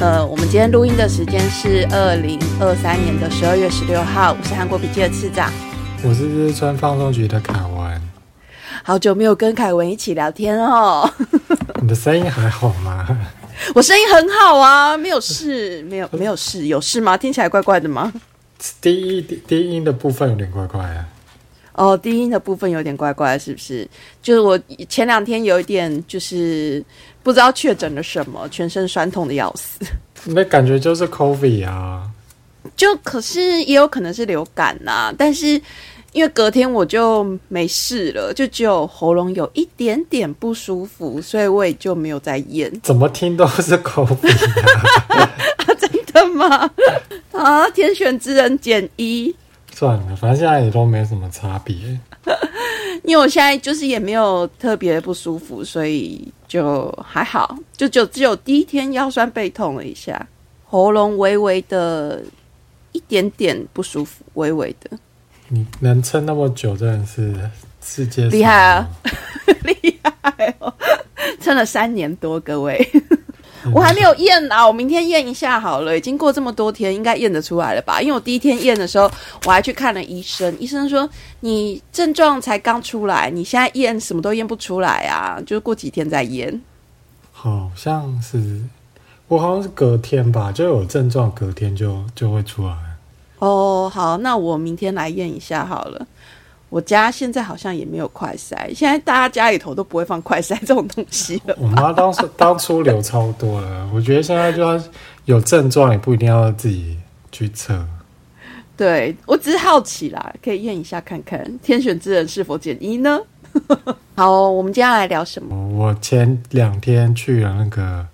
呃，我们今天录音的时间是二零二三年的十二月十六号，我是韩国笔记的次长，我是日川放送局的凯文。好久没有跟凯文一起聊天哦，你的声音还好吗？我声音很好啊，没有事，没有没有事，有事吗？听起来怪怪的吗？低音低低音的部分有点怪怪啊。哦，低音的部分有点怪怪，是不是？就是我前两天有一点，就是不知道确诊了什么，全身酸痛的要死。那感觉就是 COVID 啊。就可是也有可能是流感呐，但是因为隔天我就没事了，就只有喉咙有一点点不舒服，所以我也就没有再咽。怎么听都是 COVID 啊？真的吗？啊，天选之人减一。算了，反正现在也都没什么差别。因为我现在就是也没有特别不舒服，所以就还好，就就只有第一天腰酸背痛了一下，喉咙微微的一点点不舒服，微微的。你能撑那么久，真的是世界厉害啊！厉害哦，撑了三年多，各位。我还没有验啊，我明天验一下好了。已经过这么多天，应该验得出来了吧？因为我第一天验的时候，我还去看了医生，医生说你症状才刚出来，你现在验什么都验不出来啊，就是过几天再验。好像是我好像是隔天吧，就有症状，隔天就就会出来。哦，好，那我明天来验一下好了。我家现在好像也没有快筛，现在大家家里头都不会放快筛这种东西了。我妈当时当初留超多了，我觉得现在就要有症状也不一定要自己去测。对我只是好奇啦，可以验一下看看天选之人是否减一呢？好，我们接下来聊什么？我前两天去了那个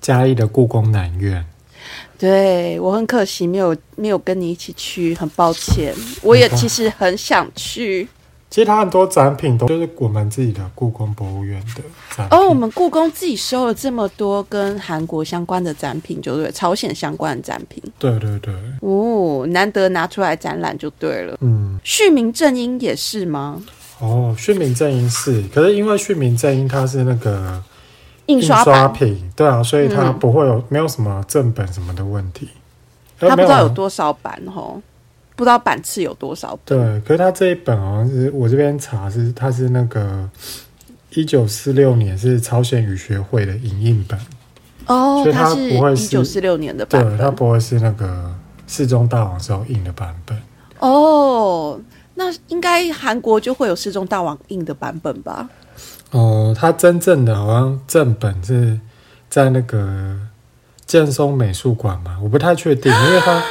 嘉义的故宫南院。对我很可惜，没有没有跟你一起去，很抱歉。我也其实很想去。其实它很多展品都就是我们自己的故宫博物院的展。哦，我们故宫自己收了这么多跟韩国相关的展品，就对，朝鲜相关的展品。对对对。哦，难得拿出来展览就对了。嗯。旭明正英也是吗？哦，旭明正英是，可是因为旭明正英他是那个。印刷品，对啊，所以它不会有没有什么正本什么的问题。他不知道有多少版哦，不知道版次有多少本。对，可是他这一本好像是我这边查是，它是那个一九四六年是朝鲜语学会的影印本哦，所以它不会是一九四六年的版本，对它不会是那个世宗大王时候印的版本。哦，那应该韩国就会有世宗大王印的版本吧？哦，他真正的好像正本是在那个建松美术馆嘛，我不太确定，因为他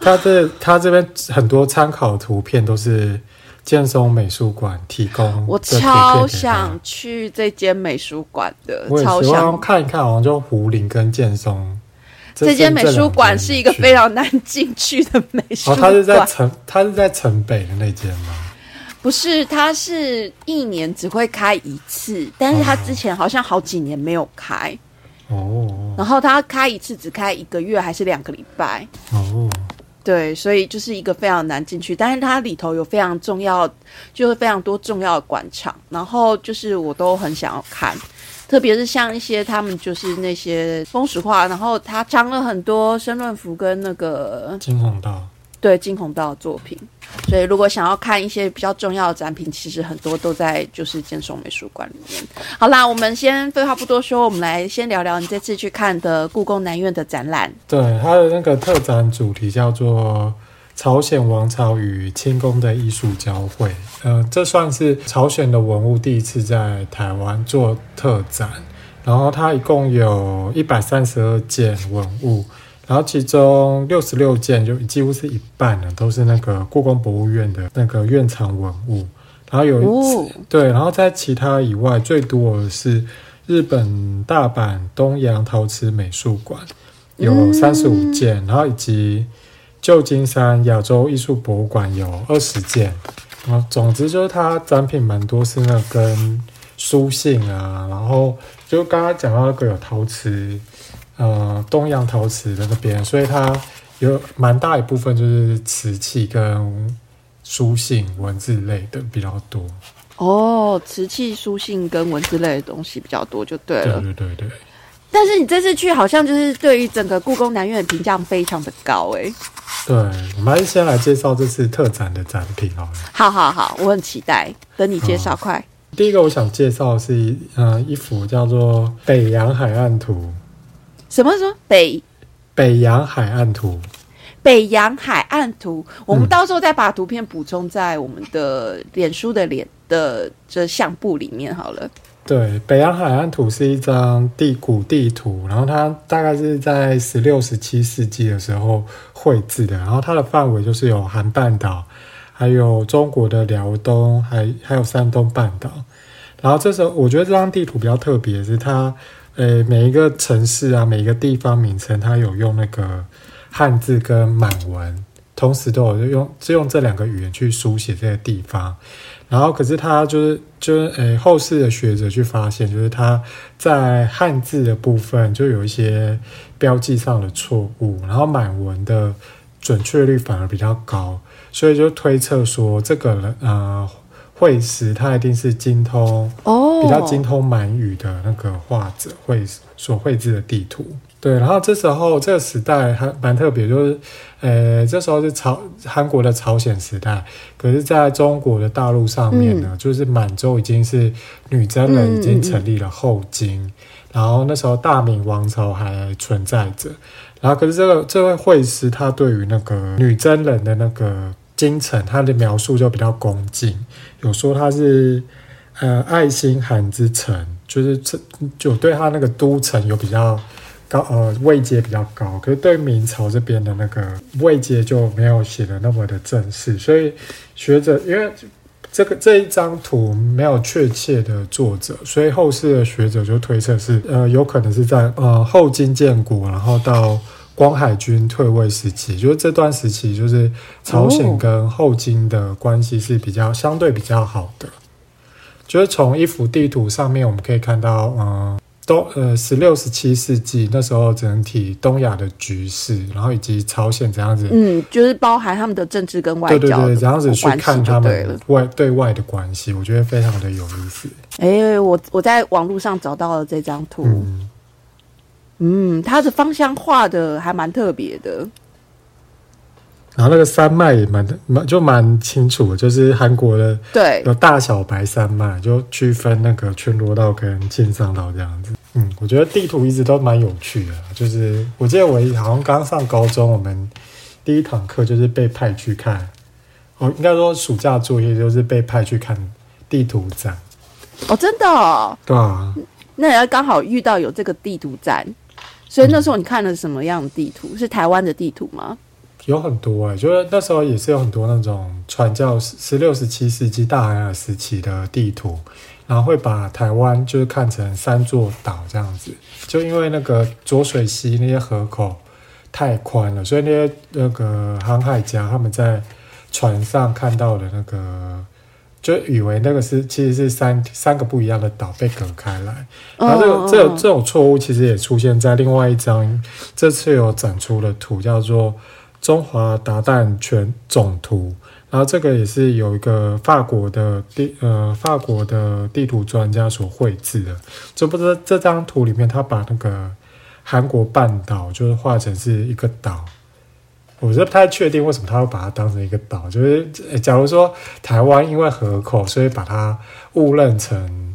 他这他这边很多参考图片都是建松美术馆提供。我超想去这间美术馆的，超想看一看，好像就胡林跟建松。这间美术馆是一个非常难进去的美术馆。哦，它是在城，他是在城北的那间吗？不是，它是一年只会开一次，但是它之前好像好几年没有开哦。然后它开一次只开一个月还是两个礼拜哦。对，所以就是一个非常难进去，但是它里头有非常重要，就是非常多重要的馆场，然后就是我都很想要看，特别是像一些他们就是那些风俗画，然后他藏了很多申论福跟那个金黄道。对金鸿道的作品，所以如果想要看一些比较重要的展品，其实很多都在就是建松美术馆里面。好啦，我们先废话不多说，我们来先聊聊你这次去看的故宫南院的展览。对，它的那个特展主题叫做《朝鲜王朝与清宫的艺术交汇》。呃，这算是朝鲜的文物第一次在台湾做特展，然后它一共有一百三十二件文物。然后其中六十六件就几乎是一半了，都是那个故宫博物院的那个院藏文物。然后有一次，对，然后在其他以外，最多的是日本大阪东洋陶瓷美术馆有三十五件，然后以及旧金山亚洲艺术博物馆有二十件。然后总之就是它展品蛮多，是那跟书信啊，然后就刚刚讲到那个有陶瓷。呃，东洋陶瓷的那边，所以它有蛮大一部分就是瓷器跟书信文字类的比较多。哦，瓷器、书信跟文字类的东西比较多，就对了。对对对对。但是你这次去好像就是对于整个故宫南院的评价非常的高哎。对，我们还是先来介绍这次特展的展品好了。好好好，我很期待，等你介绍快。第一个我想介绍是一呃一幅叫做《北洋海岸图》。什么说北北洋海岸图？北洋海岸图，我们到时候再把图片补充在我们的脸书的脸的这相簿里面好了。对，北洋海岸图是一张地古地图，然后它大概是在十六、十七世纪的时候绘制的，然后它的范围就是有韩半岛，还有中国的辽东，还还有山东半岛。然后这时候，我觉得这张地图比较特别，是它，呃，每一个城市啊，每一个地方名称，它有用那个汉字跟满文，同时都有用，是用这两个语言去书写这个地方。然后，可是他就是就是诶，后世的学者去发现，就是他在汉字的部分就有一些标记上的错误，然后满文的准确率反而比较高，所以就推测说，这个人呃绘师他一定是精通哦，比较精通满语的那个画者绘所绘制的地图。对，然后这时候这个时代还蛮特别，就是，呃，这时候是朝韩国的朝鲜时代，可是在中国的大陆上面呢，就是满洲已经是女真人已经成立了后金，然后那时候大明王朝还存在着，然后可是这个这位惠师他对于那个女真人的那个京城，他的描述就比较恭敬，有说他是呃爱心韩之城，就是这就对他那个都城有比较。高呃位阶比较高，可是对明朝这边的那个位阶就没有写的那么的正式，所以学者因为这个这一张图没有确切的作者，所以后世的学者就推测是呃有可能是在呃后金建国，然后到光海军退位时期，就是这段时期就是朝鲜跟后金的关系是比较相对比较好的，就是从一幅地图上面我们可以看到嗯。东呃，十六、十七世纪那时候，整体东亚的局势，然后以及朝鲜怎样子，嗯，就是包含他们的政治跟外交，对对对，怎样子去看他们外对外的关系，我觉得非常的有意思。哎，我我在网络上找到了这张图，嗯，它的方向画的还蛮特别的。然后那个山脉也蛮蛮就蛮清楚的，就是韩国的对有大小白山脉，就区分那个全罗道跟庆尚道这样子。嗯，我觉得地图一直都蛮有趣的。就是我记得我好像刚上高中，我们第一堂课就是被派去看，哦，应该说暑假作业就是被派去看地图展。哦，真的？哦对啊。那要刚好遇到有这个地图展，所以那时候你看了什么样的地图？是台湾的地图吗？有很多哎，就是那时候也是有很多那种传教十六、十七世纪大航海时期的地图，然后会把台湾就是看成三座岛这样子，就因为那个浊水溪那些河口太宽了，所以那些那个航海家他们在船上看到的那个，就以为那个是其实是三三个不一样的岛被隔开来，然后这个这这种错误其实也出现在另外一张这次有展出的图，叫做。中华达旦全总图，然后这个也是有一个法国的地呃法国的地图专家所绘制的。这不是这张图里面，他把那个韩国半岛就是画成是一个岛，我是不太确定为什么他会把它当成一个岛。就是假如说台湾因为河口，所以把它误认成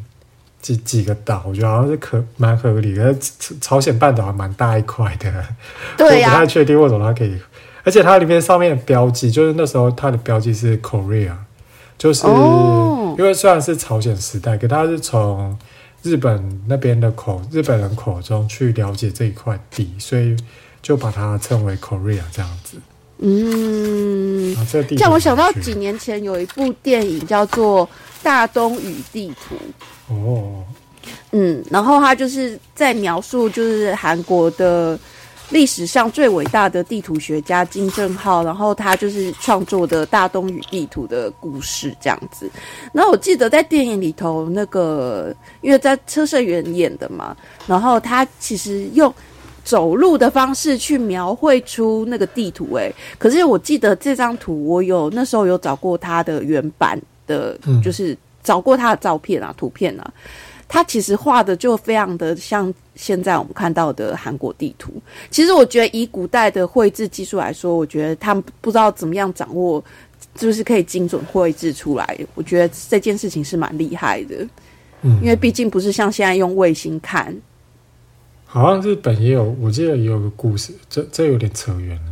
几几个岛，我觉得好像是可蛮合理的。朝鲜半岛还蛮大一块的，对呀，不太确定为什么它可以。而且它里面上面的标记，就是那时候它的标记是 Korea，就是因为虽然是朝鲜时代，可它是从日本那边的口日本人口中去了解这一块地，所以就把它称为 Korea 这样子。嗯，这地像我想到几年前有一部电影叫做《大东与地图》哦，嗯，然后他就是在描述就是韩国的。历史上最伟大的地图学家金正浩，然后他就是创作的大东与地图的故事这样子。然后我记得在电影里头，那个因为在车社员演的嘛，然后他其实用走路的方式去描绘出那个地图。诶，可是我记得这张图，我有那时候有找过他的原版的，就是找过他的照片啊、图片啊。他其实画的就非常的像现在我们看到的韩国地图。其实我觉得以古代的绘制技术来说，我觉得他们不知道怎么样掌握，就是可以精准绘制出来。我觉得这件事情是蛮厉害的，嗯，因为毕竟不是像现在用卫星看。好像日本也有，我记得也有个故事，这这有点扯远了。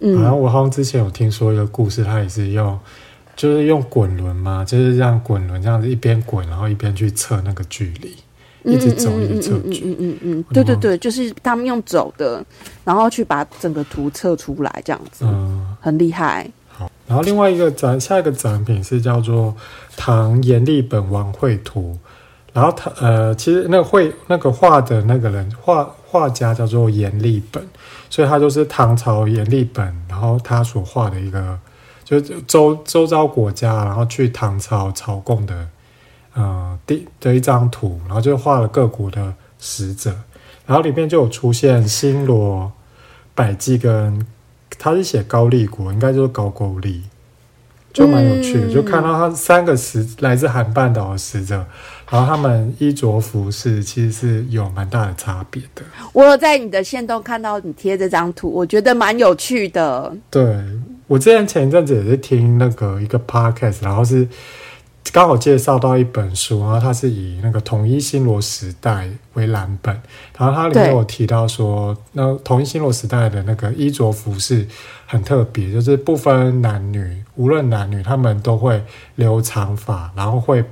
嗯，好像我好像之前有听说一个故事，他也是用。就是用滚轮嘛，就是让滚轮这样子一边滚，然后一边去测那个距离，一直走一直测距。嗯嗯嗯，对对对，就是他们用走的，然后去把整个图测出来，这样子，嗯，很厉害。好，然后另外一个展，下一个展品是叫做唐阎立本王绘图，然后他呃，其实那个绘那个画的那个人画画家叫做阎立本，所以他就是唐朝阎立本，然后他所画的一个。就周周遭国家，然后去唐朝朝贡的，呃，第的一张图，然后就画了各国的使者，然后里面就有出现新罗、百济跟，他是写高丽国，应该就是高句丽，就蛮有趣的，就看到他三个使来自韩半岛的使者，然后他们衣着服饰其实是有蛮大的差别的。我有在你的线都看到你贴这张图，我觉得蛮有趣的。对。我之前前一阵子也是听那个一个 podcast，然后是刚好介绍到一本书，然后它是以那个统一新罗时代为蓝本，然后它里面有提到说，那统一新罗时代的那个衣着服饰很特别，就是不分男女，无论男女，他们都会留长发，然后会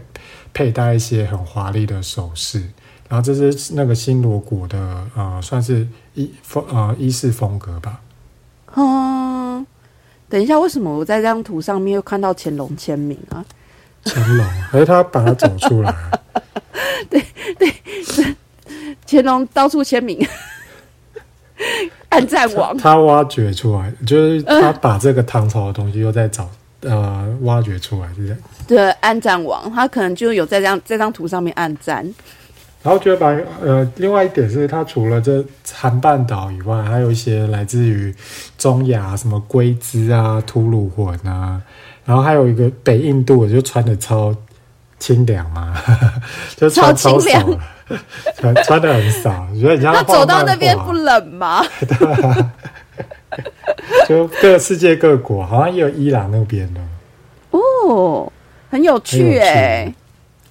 佩戴一些很华丽的首饰，然后这是那个新罗国的呃，算是衣风呃衣饰风格吧。嗯。等一下，为什么我在这张图上面又看到乾隆签名啊？乾隆，而他把它走出来。对对，乾隆到处签名，暗战王。他挖掘出来，就是他把这个唐朝的东西又在找呃挖掘出来，是这样。对，暗战王，他可能就有在这样这张图上面暗战。然后觉得把呃，另外一点是，它除了这韩半岛以外，还有一些来自于中亚，什么龟兹啊、吐鲁浑啊，然后还有一个北印度，我就穿的超清凉嘛，就穿超少，穿穿的很少，觉得人家他走到那边不冷吗？对 就各世界各国，好像也有伊朗那边的哦，很有趣哎。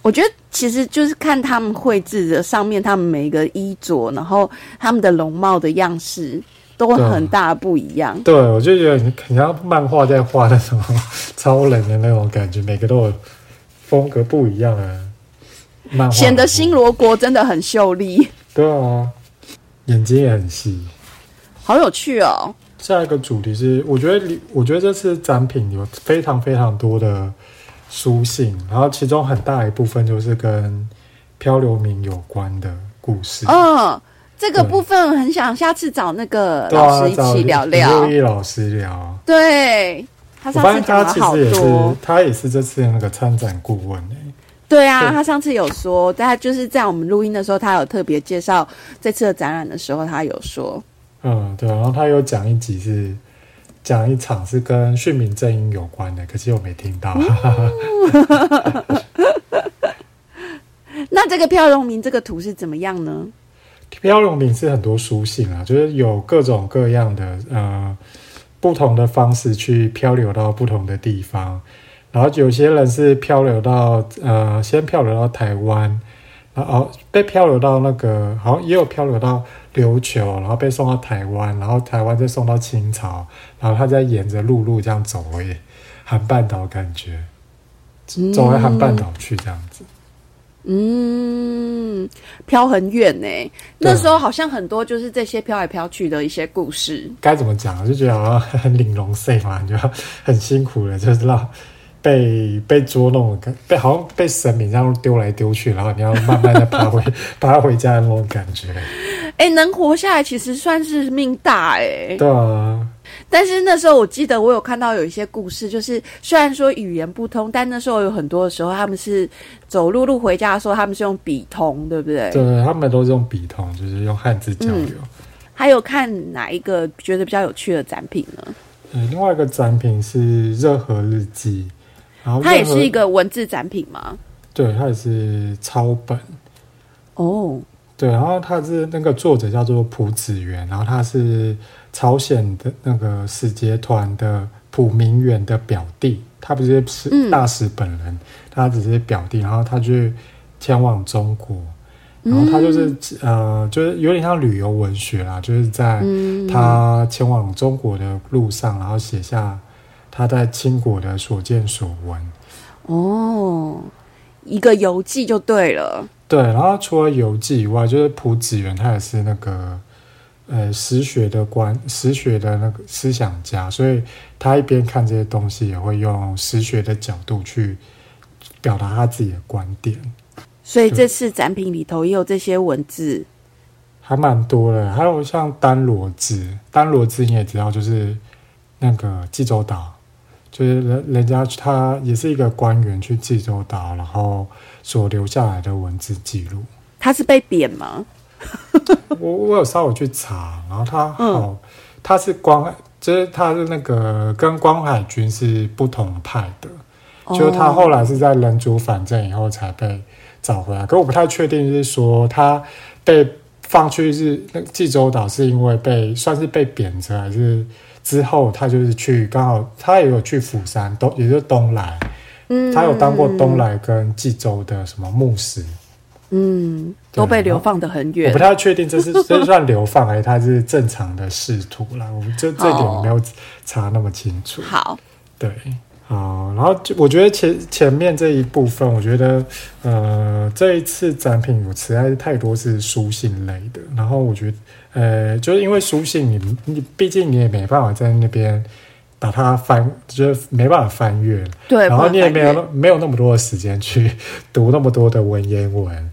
我觉得其实就是看他们绘制的上面，他们每一个衣着，然后他们的容貌的样式都很大不一样。对，我就觉得你很像漫画在画那种超人的那种感觉，每个都有风格不一样啊。漫显得新罗国真的很秀丽。对啊，眼睛也很细，好有趣哦。下一个主题是，我觉得，我觉得这次展品有非常非常多的。书信，然后其中很大一部分就是跟漂流民有关的故事。嗯，这个部分很想下次找那个老师一起聊聊。陆毅老师聊，对他上次讲了好多，他也是这次的那个参展顾问诶。对啊，他上次有说，他就是在我们录音的时候，他有特别介绍这次的展览的时候，他有说，嗯，对，然后他有讲一集是。讲一场是跟训民正音有关的，可惜我没听到。那这个飘荣民这个图是怎么样呢？飘荣民是很多书信啊，就是有各种各样的呃不同的方式去漂流到不同的地方，然后有些人是漂流到呃先漂流到台湾。然后被漂流到那个，好像也有漂流到琉球，然后被送到台湾，然后台湾再送到清朝，然后他再沿着陆路这样走回韩半岛，感觉走回韩半岛去这样子。嗯，飘很远呢。那时候好像很多就是这些飘来飘去的一些故事。该怎么讲？就觉得好像很领龙岁嘛，就很辛苦了，就是让。被被捉弄，被好像被神明这样丢来丢去，然后你要慢慢的爬回 爬回家的那种感觉。哎，能活下来其实算是命大哎。对啊。但是那时候我记得我有看到有一些故事，就是虽然说语言不通，但那时候有很多的时候他们是走路路回家的时候，他们是用笔通，对不对？对，他们都是用笔通，就是用汉字交流。还有看哪一个觉得比较有趣的展品呢？呃，另外一个展品是热河日记。它也是一个文字展品吗？对，它也是抄本。哦，对，然后它是那个作者叫做朴子元，然后他是朝鲜的那个使节团的朴明远的表弟，他不是是大使本人，他只是表弟，然后他去前往中国，然后他就是呃，就是有点像旅游文学啦，就是在他前往中国的路上，然后写下他在清国的所见所闻。哦，一个游记就对了。对，然后除了游记以外，就是朴子元，他也是那个呃实学的观实学的那个思想家，所以他一边看这些东西，也会用实学的角度去表达他自己的观点。所以这次展品里头也有这些文字，还蛮多的。还有像丹罗字，丹罗字你也知道，就是那个济州岛。就是人人家他也是一个官员去济州岛，然后所留下来的文字记录。他是被贬吗？我我有稍微去查，然后他哦，他是光，就是他是那个跟光海军是不同派的，就是他后来是在人族反正以后才被找回来。可我不太确定是说他被放去是那济州岛是因为被算是被贬谪还是？之后，他就是去刚好，他也有去釜山，东也就是东来，嗯，他有当过东来跟济州的什么牧师，嗯，都被流放的很远。我不太确定这是 这算流放还是他是正常的仕途啦，我们这这点我没有查那么清楚。好，对。好，然后就我觉得前前面这一部分，我觉得呃这一次展品我实在是太多是书信类的，然后我觉得呃就是因为书信你你毕竟你也没办法在那边把它翻，就是没办法翻阅，对，然后你也没有没有那么多的时间去读那么多的文言文，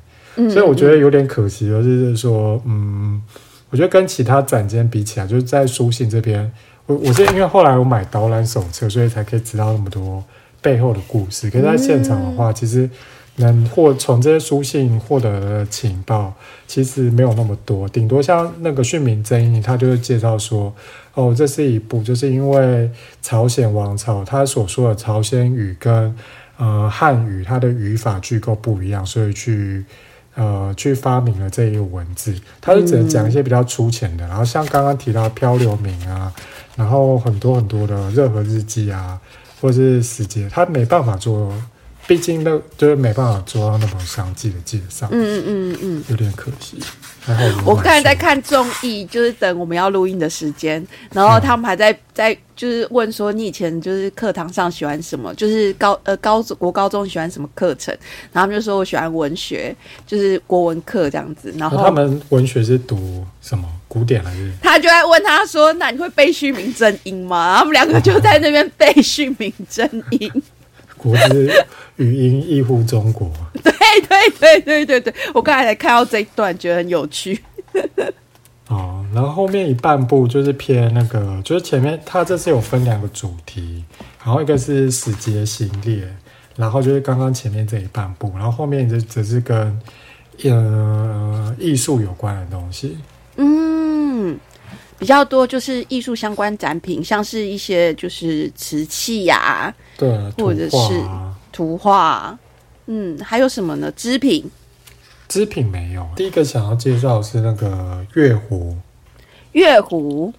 所以我觉得有点可惜，就是说嗯，我觉得跟其他展间比起来，就是在书信这边。我我是因为后来我买导览手册，所以才可以知道那么多背后的故事。可是在现场的话，其实能获从这些书信获得的情报，其实没有那么多。顶多像那个训民真义，他就是介绍说，哦，这是一部，就是因为朝鲜王朝他所说的朝鲜语跟呃汉语它的语法句构不一样，所以去。呃，去发明了这一个文字，他就只能讲一些比较粗浅的。然后像刚刚提到漂流名啊，然后很多很多的任何日记啊，或者是时节，他没办法做，毕竟那就是没办法做到那么详细的介绍。嗯嗯嗯嗯，有点可惜。我刚才在看综艺，就是等我们要录音的时间，然后他们还在在就是问说你以前就是课堂上喜欢什么，就是高呃高国高中喜欢什么课程，然后他们就说我喜欢文学，就是国文课这样子。然后他们文学是读什么古典还是？他就在问他说：“那你会背虚名正音吗？”他们两个就在那边背虚名正音。国之语音亦乎中国。对对对对对对，我刚才才看到这一段，觉得很有趣。哦，然后后面一半部就是偏那个，就是前面它这次有分两个主题，然后一个是史节行列，然后就是刚刚前面这一半部，然后后面就只是跟呃艺术有关的东西。嗯。比较多就是艺术相关展品，像是一些就是瓷器呀，对，或者是图画，嗯，还有什么呢？织品，织品没有。第一个想要介绍是那个月湖，月湖，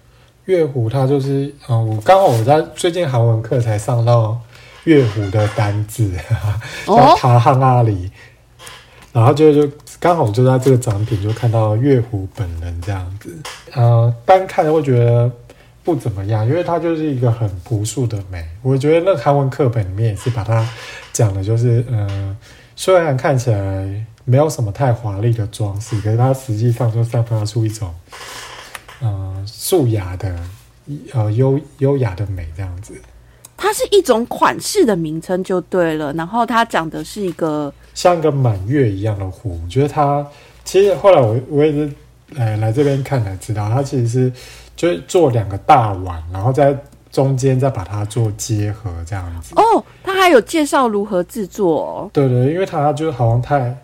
月湖，它就是嗯，我刚好我在最近韩文课才上到月湖的单字，叫塔汉阿里，然后就就。刚好就在这个展品就看到月湖本人这样子，呃，单看会觉得不怎么样，因为它就是一个很朴素的美。我觉得那韩文课本里面也是把它讲的，就是呃，虽然看起来没有什么太华丽的装饰，可是它实际上就散发出一种呃素雅的呃优优雅的美这样子。它是一种款式的名称就对了，然后它讲的是一个。像个满月一样的壶，我觉得它其实后来我我也是来来这边看才知道，它其实是就是做两个大碗，然后在中间再把它做结合这样子。哦，它还有介绍如何制作。哦对对，因为它就好像太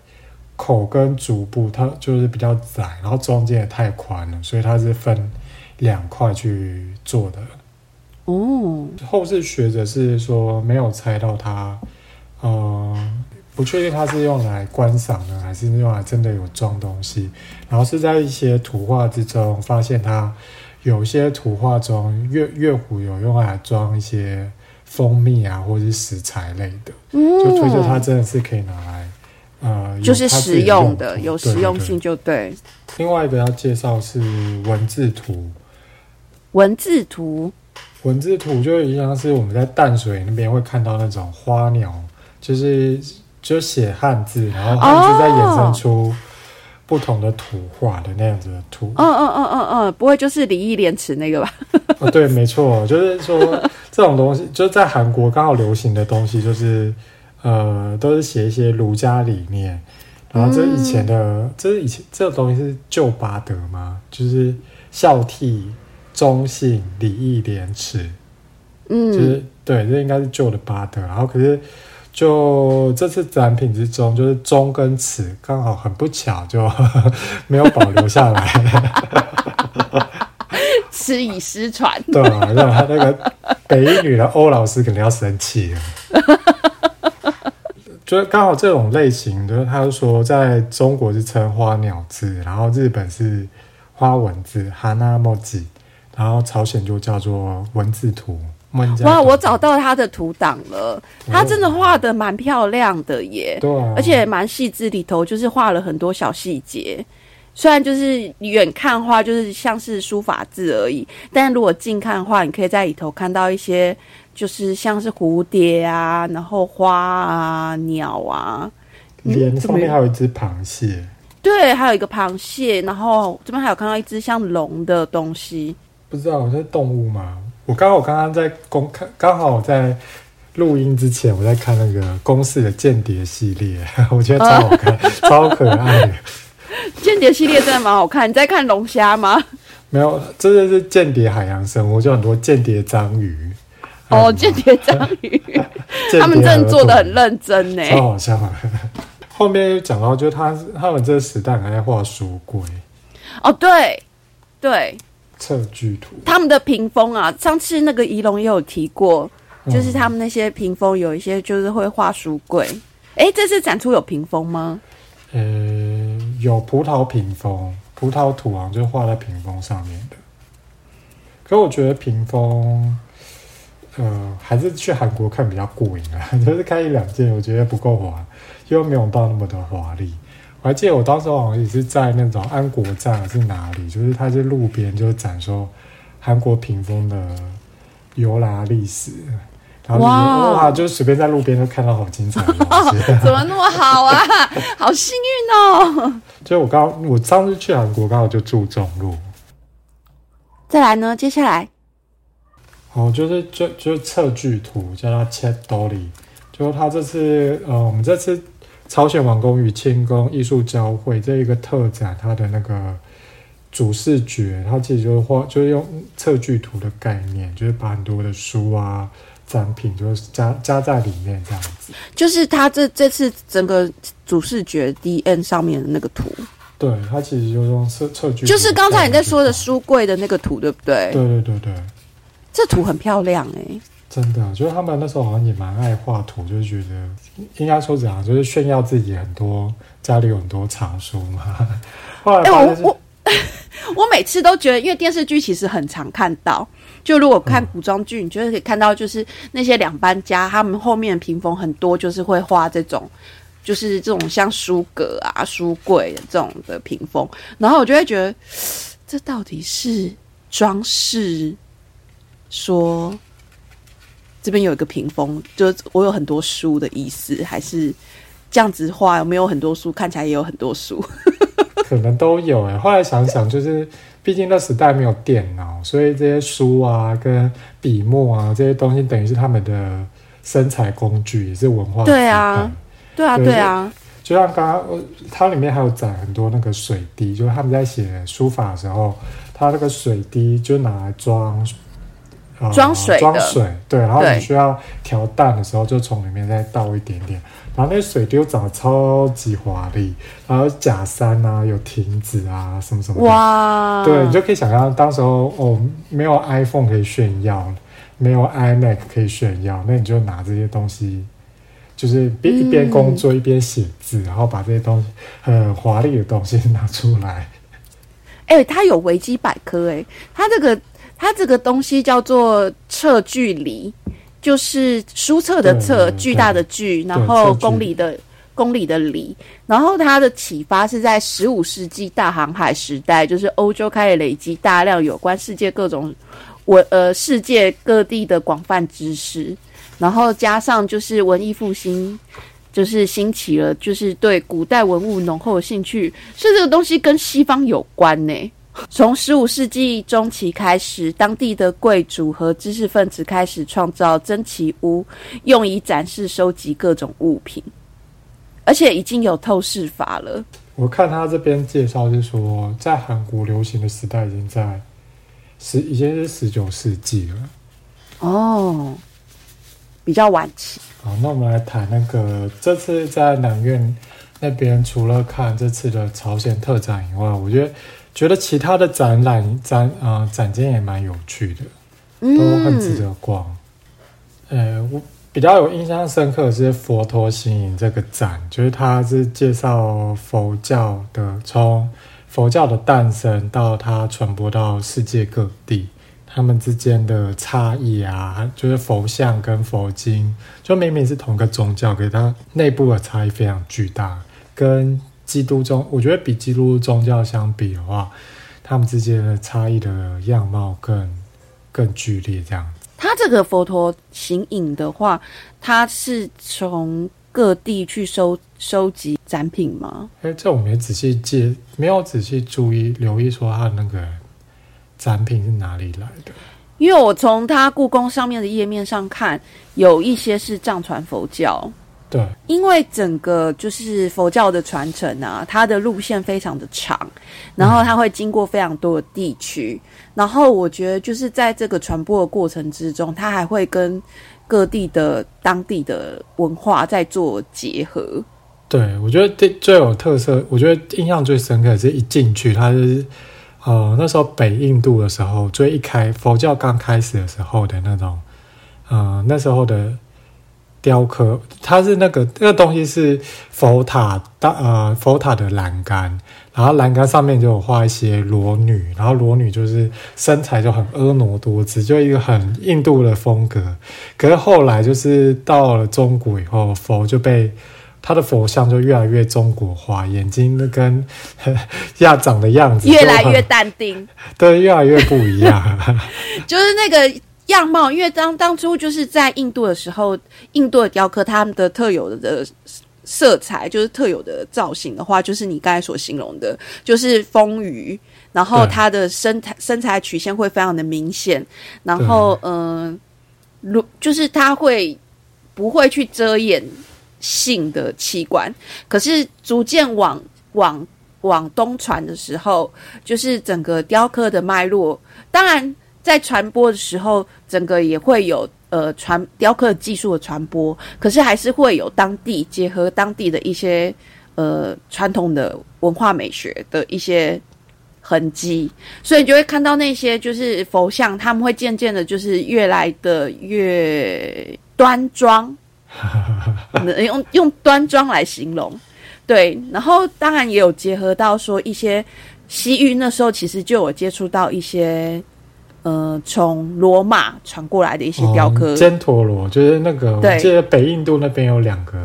口跟足部它就是比较窄，然后中间也太宽了，所以它是分两块去做的。哦，后世学者是说没有猜到它，呃。不确定它是用来观赏呢，还是用来真的有装东西。然后是在一些图画之中发现它有些图画中月月湖有用来装一些蜂蜜啊，或者是食材类的，嗯就推测它真的是可以拿来呃，就是实用的，有实用性就对。另外一个要介绍是文字图，文字图。文字图就一样，是我们在淡水那边会看到那种花鸟，就是就写汉字，然后汉字再衍生出不同的图画的那样子的图。嗯嗯嗯嗯嗯，不会就是礼义廉耻那个吧？哦，对，没错，就是说这种东西，就是在韩国刚好流行的东西，就是呃，都是写一些儒家理念。然后这以前的，这是以前这个东西是旧八德吗？就是孝悌。忠信、礼义、廉耻，嗯，就是对，这应该是旧的巴德。然后可是，就这次展品之中，就是中跟耻刚好很不巧，就 没有保留下来。耻已失传，对啊，让他那个北一女的欧老师肯定要生气了。就是刚好这种类型就是，他说在中国是称花鸟字，然后日本是花文字，哈纳莫吉。然后朝鲜就叫做文字图。哇，我找到他的图档了，他真的画的蛮漂亮的耶，对，而且蛮细致，里头就是画了很多小细节。虽然就是远看画就是像是书法字而已，但如果近看画，你可以在里头看到一些就是像是蝴蝶啊，然后花啊、鸟啊。连上面还有一只螃蟹，对，还有一个螃蟹，然后这边还有看到一只像龙的东西。不知道我是动物吗？我刚好刚刚在公看，刚好我在录音之前，我在看那个公式的间谍系列，我觉得超好看，超可爱。间谍系列真的蛮好看。你在看龙虾吗？没有，这就是间谍海洋生物，就很多间谍章鱼。哦，间谍章鱼，他们真的做的很认真呢，超好笑。后面又讲到，就他他们这个时代还在画书柜。哦，对对。测距图，他们的屏风啊，上次那个仪龙也有提过，就是他们那些屏风有一些就是会画书柜。哎，这次展出有屏风吗？呃，有葡萄屏风，葡萄图啊，就画在屏风上面的。可我觉得屏风，呃，还是去韩国看比较过瘾啊，就是看一两件，我觉得不够华，又没有到那么的华丽。我还记得我当时好像也是在那种安国站还是哪里，就是它是路边就展说韩国屏风的由来历史，然后哇，就随便在路边就看到好精彩的东西，怎么那么好啊？好幸运哦！就我刚我上次去韩国刚好就住中路，再来呢？接下来哦，就是就就是测距图叫它 Chat Dolly，就是他这次呃，我们这次。朝鲜王宫与清宫艺术交汇这一个特展，它的那个主视觉，它其实就是画，就是用测距图的概念，就是把很多的书啊、展品，就是加加在里面这样子。就是它这这次整个主视觉 D N 上面的那个图，对，它其实就用测测距，就是刚才你在说的书柜的那个图，对不对？对对对对，这图很漂亮哎。真的，就是他们那时候好像也蛮爱画图，就是觉得应该说怎样，就是炫耀自己很多家里有很多藏书嘛。哎，我我 我每次都觉得，因为电视剧其实很常看到，就如果看古装剧，你就会可以看到，就是那些两班家他们后面屏风很多，就是会画这种，就是这种像书阁啊、书柜这种的屏风，然后我就会觉得，这到底是装饰说。这边有一个屏风，就我有很多书的意思，还是这样子画？有没有很多书？看起来也有很多书，可能都有哎。后来想想，就是毕竟那时代没有电脑，所以这些书啊、跟笔墨啊这些东西，等于是他们的生财工具，也是文化。对啊，对啊，对啊。就像刚刚，它里面还有展很多那个水滴，就是他们在写书法的时候，它那个水滴就拿来装。装水装水，对，然后你需要调淡的时候，就从里面再倒一点点，然后那水滴长得超级华丽，然后假山啊，有亭子啊，什么什么，哇，对你就可以想象，当时候哦，没有 iPhone 可以炫耀，没有 iMac 可以炫耀，那你就拿这些东西，就是边一边工作一边写字，然后把这些东西很华丽的东西拿出来。哎，它有维基百科，哎，它这个它这个东西叫做测距离，就是书册的册，巨大的距，然后公里的公里的里，然后它的启发是在十五世纪大航海时代，就是欧洲开始累积大量有关世界各种文呃世界各地的广泛知识。然后加上就是文艺复兴，就是兴起了，就是对古代文物浓厚的兴趣，所以这个东西跟西方有关呢。从十五世纪中期开始，当地的贵族和知识分子开始创造珍奇屋，用以展示、收集各种物品，而且已经有透视法了。我看他这边介绍是说，在韩国流行的时代已经在十，已经是十九世纪了。哦。比较晚期。好，那我们来谈那个这次在南苑那边，除了看这次的朝鲜特展以外，我觉得觉得其他的展览展啊展间也蛮有趣的，都很值得逛。呃，我比较有印象深刻的是佛陀行影这个展，就是它是介绍佛教的，从佛教的诞生到它传播到世界各地。他们之间的差异啊，就是佛像跟佛经，就明明是同个宗教，可是它内部的差异非常巨大。跟基督宗，我觉得比基督宗教相比的话，他们之间的差异的样貌更更剧烈。这样子，他这个佛陀形影的话，他是从各地去收收集展品吗？哎，这我没仔细记，没有仔细注意留意说他那个。展品是哪里来的？因为我从他故宫上面的页面上看，有一些是藏传佛教。对，因为整个就是佛教的传承啊，它的路线非常的长，然后它会经过非常多的地区，然后我觉得就是在这个传播的过程之中，它还会跟各地的当地的文化在做结合。对，我觉得最最有特色，我觉得印象最深刻是一进去，它是。呃，那时候北印度的时候，最一开佛教刚开始的时候的那种，呃，那时候的雕刻，它是那个那个东西是佛塔大呃佛塔的栏杆，然后栏杆上面就有画一些裸女，然后裸女就是身材就很婀娜多姿，就一个很印度的风格。可是后来就是到了中国以后，佛就被。他的佛像就越来越中国化，眼睛那跟 亚长的样子越来越淡定，对，越来越不一样。就是那个样貌，因为当当初就是在印度的时候，印度的雕刻他们的特有的色彩，就是特有的造型的话，就是你刚才所形容的，就是丰腴，然后他的身材身材曲线会非常的明显，然后嗯，如就是他会不会去遮掩。性的器官，可是逐渐往往往东传的时候，就是整个雕刻的脉络。当然，在传播的时候，整个也会有呃传雕刻技术的传播，可是还是会有当地结合当地的一些呃传统的文化美学的一些痕迹，所以你就会看到那些就是佛像，他们会渐渐的，就是越来的越端庄。用用端庄来形容，对，然后当然也有结合到说一些西域那时候其实就有接触到一些呃从罗马传过来的一些雕刻，犍陀罗就是那个，我记得北印度那边有两个，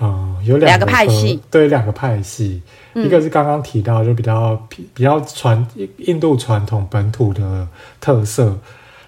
嗯，有两个派系，对，两个派系，一个是刚刚提到就比较比较传印度传统本土的特色。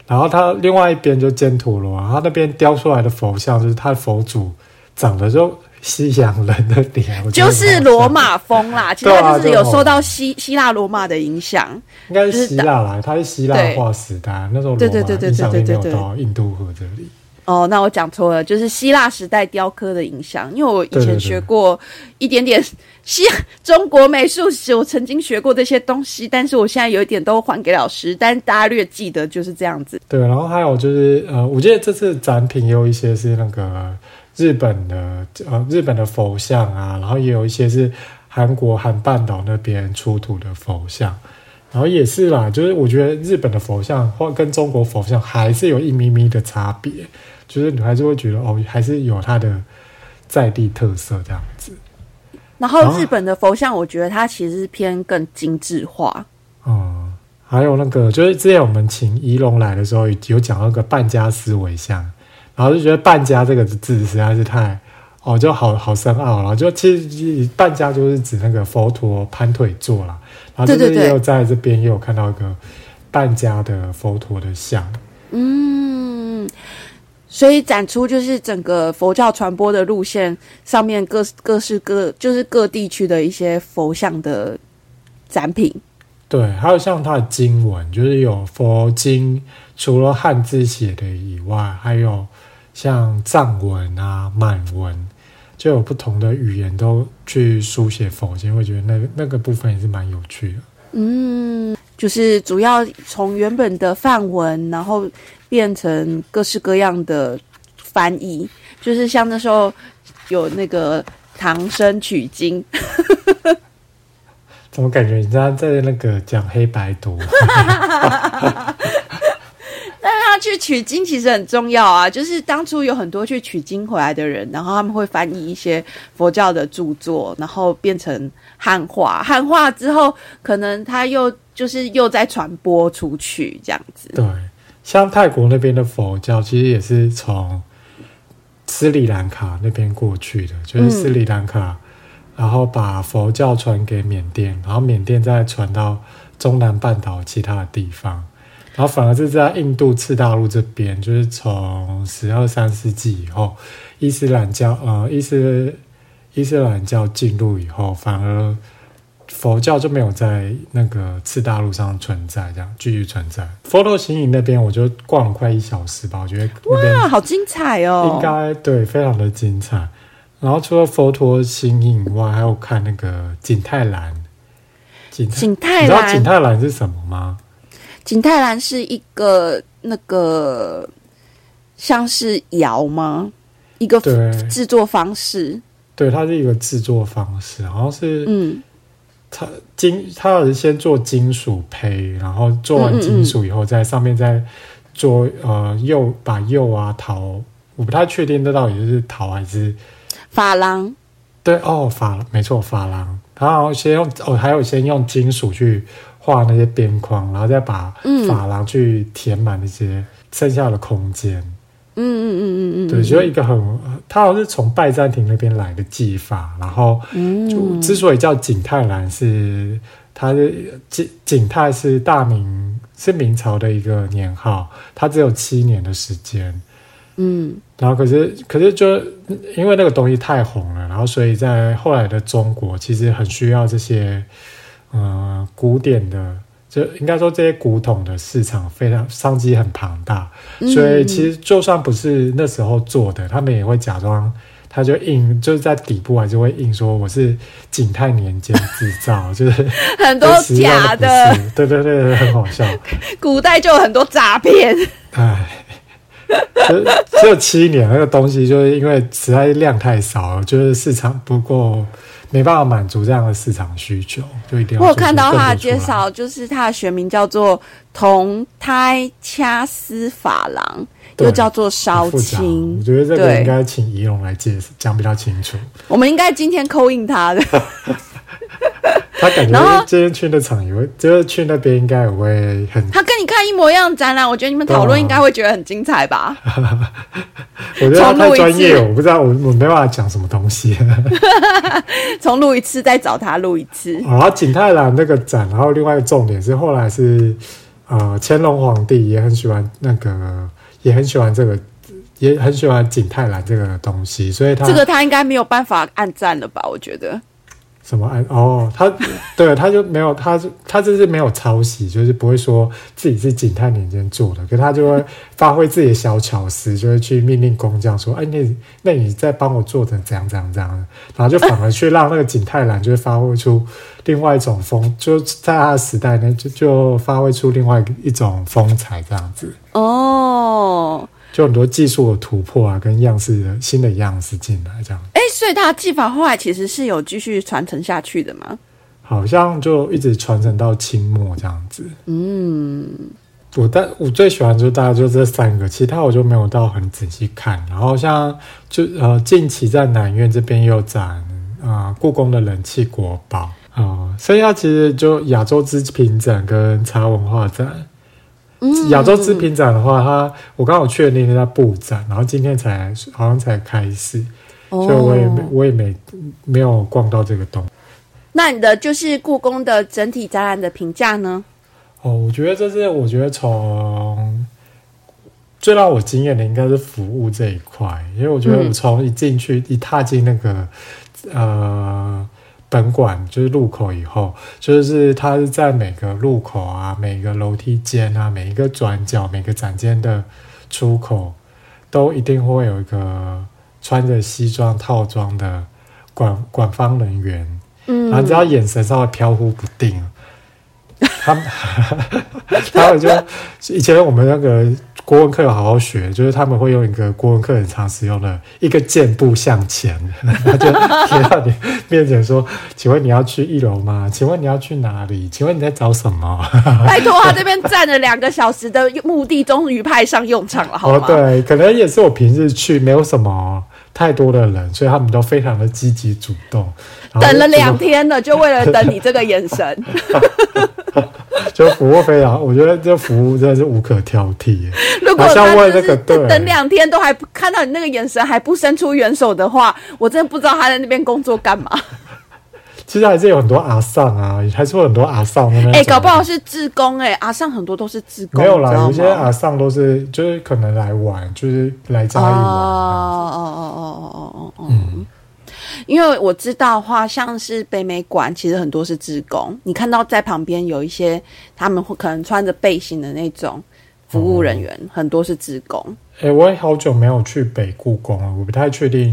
然后它另外一边就犍陀罗，然后那边雕出来的佛像就是它的佛祖长得就西洋人的点，就是罗马风啦。其实就是有受到希希腊罗马的影响，应该是希腊来，它是希腊化时代那时候罗马影响力没有到印度河这里。哦，那我讲错了，就是希腊时代雕刻的影响。因为我以前学过一点点西中国美术史，我曾经学过这些东西，但是我现在有一点都还给老师，但大家略记得就是这样子。对，然后还有就是呃，我记得这次展品也有一些是那个日本的呃日本的佛像啊，然后也有一些是韩国韩半岛那边出土的佛像。然后也是啦，就是我觉得日本的佛像或跟中国佛像还是有一咪咪的差别。就是你还是会觉得哦，还是有它的在地特色这样子。然后日本的佛像，我觉得它其实是偏更精致化。嗯，还有那个就是之前我们请仪龙来的时候，有讲那个半家思维像，然后就觉得半家这个字实在是太。哦，就好好深奥了。就其实半家就是指那个佛陀盘腿坐了，然后就是也有在这边也有看到一个半家的佛陀的像。嗯，所以展出就是整个佛教传播的路线上面各各式各就是各地区的一些佛像的展品。对，还有像它的经文，就是有佛经，除了汉字写的以外，还有像藏文啊、满文。就有不同的语言都去书写佛经，会觉得那个那个部分也是蛮有趣的。嗯，就是主要从原本的范文，然后变成各式各样的翻译，就是像那时候有那个唐僧取经，怎么感觉你在在那个讲黑白读？去取经其实很重要啊，就是当初有很多去取经回来的人，然后他们会翻译一些佛教的著作，然后变成汉化，汉化之后可能他又就是又在传播出去这样子。对，像泰国那边的佛教其实也是从斯里兰卡那边过去的，就是斯里兰卡，然后把佛教传给缅甸，然后缅甸再传到中南半岛其他的地方。然后反而是在印度次大陆这边，就是从十二三世纪以后，伊斯兰教呃伊斯伊斯兰教进入以后，反而佛教就没有在那个次大陆上存在，这样继续存在。佛陀行营那边，我就逛了快一小时吧，我觉得哇，好精彩哦！应该对，非常的精彩。然后除了佛陀行营以外，还有看那个景泰蓝。景景泰蓝，你知道景泰蓝是什么吗？景泰蓝是一个那个像是窑吗？一个制作方式。对，它是一个制作方式，好像是嗯，它金，它是先做金属胚，然后做完金属以后，在上面再做呃釉，把釉啊陶，我不太确定这到底是陶还是珐琅。对哦，珐没错，珐琅。然后先用哦，还有先用金属去。画那些边框，然后再把珐琅去填满那些剩下的空间。嗯嗯嗯嗯嗯，对，就一个很，他好像是从拜占庭那边来的技法。然后，就之所以叫景泰蓝，是它的景景泰是大明是明朝的一个年号，它只有七年的时间。嗯，然后可是可是就因为那个东西太红了，然后所以在后来的中国其实很需要这些。呃，古典的，就应该说这些古董的市场非常商机很庞大，所以其实就算不是那时候做的，他们也会假装，他就印就是在底部还是会印说我是景泰年间制造，就是很多假的，对对对，很好笑。古代就有很多诈骗，哎，只有七年那个东西，就是因为实在量太少了，就是市场不够。没办法满足这样的市场需求，就一定要。我有看到他的介绍，就是他的学名叫做铜胎掐丝珐琅，又叫做烧青。我觉得这个应该请仪龙来解释，讲比较清楚。我们应该今天扣印他的。他感觉今天去那场也会，就是去那边应该也会很。他跟你看一模一样的展览，我觉得你们讨论应该会觉得很精彩吧。我觉得他太专业，我不知道我我没办法讲什么东西。重录一次，再找他录一次。然后景泰蓝那个展，然后另外一个重点是后来是呃乾隆皇帝也很喜欢那个，也很喜欢这个，也很喜欢景泰蓝这个东西，所以他这个他应该没有办法按赞了吧？我觉得。什么安？哦，他对他就没有，他他这是没有抄袭，就是不会说自己是景泰年间做的，可他就会发挥自己的小巧思，就会去命令工匠说：“哎，你那你再帮我做成怎样怎样怎样。”然后就反而去让那个景泰蓝就会发挥出另外一种风，就在他的时代呢，就就发挥出另外一种风采这样子。哦。就很多技术的突破啊，跟样式的新的样式进来，这样。哎，所以它技法后来其实是有继续传承下去的吗？好像就一直传承到清末这样子。嗯，我但我最喜欢就是大概就这三个，其他我就没有到很仔细看。然后像就呃近期在南苑这边有展啊故宫的冷气国宝啊，剩下其实就亚洲之品展跟茶文化展。亚洲织品展的话，它我刚好去的那天在布展，然后今天才好像才开始，所以我也没我也没没有逛到这个东。那你的就是故宫的整体展览的评价呢？哦，我觉得这是我觉得从最让我惊艳的应该是服务这一块，因为我觉得我从一进去一踏进那个呃本馆就是入口以后，就是它是在每个入口啊、每个楼梯间啊、每一个转角、每个展间的出口，都一定会有一个穿着西装套装的管管方人员，嗯，然后只要眼神稍微飘忽不定。他们，他们就以前我们那个国文课有好好学，就是他们会用一个国文课很常使用的一个箭步向前，他就贴到你面前说：“请问你要去一楼吗？请问你要去哪里？请问你在找什么？” 拜托，他这边站了两个小时的目的终于派上用场了，好吗？对，可能也是我平日去没有什么太多的人，所以他们都非常的积极主动。等了两天了，就为了等你这个眼神。就服务非常，我觉得这服务真的是无可挑剔。如果他就是等两天都还看到你那个眼神还不伸出援手的话，我真的不知道他在那边工作干嘛。其实还是有很多阿尚啊，还是有很多阿尚那边。哎，搞不好是志工哎，阿尚很多都是志工。没有啦，有些阿尚都是就是可能来玩，就是来嘉义玩。哦哦哦哦哦哦哦。嗯。因为我知道的话，像是北美馆，其实很多是职工。你看到在旁边有一些，他们会可能穿着背心的那种服务人员，很多是职工。哎，我也好久没有去北故宫了，我不太确定。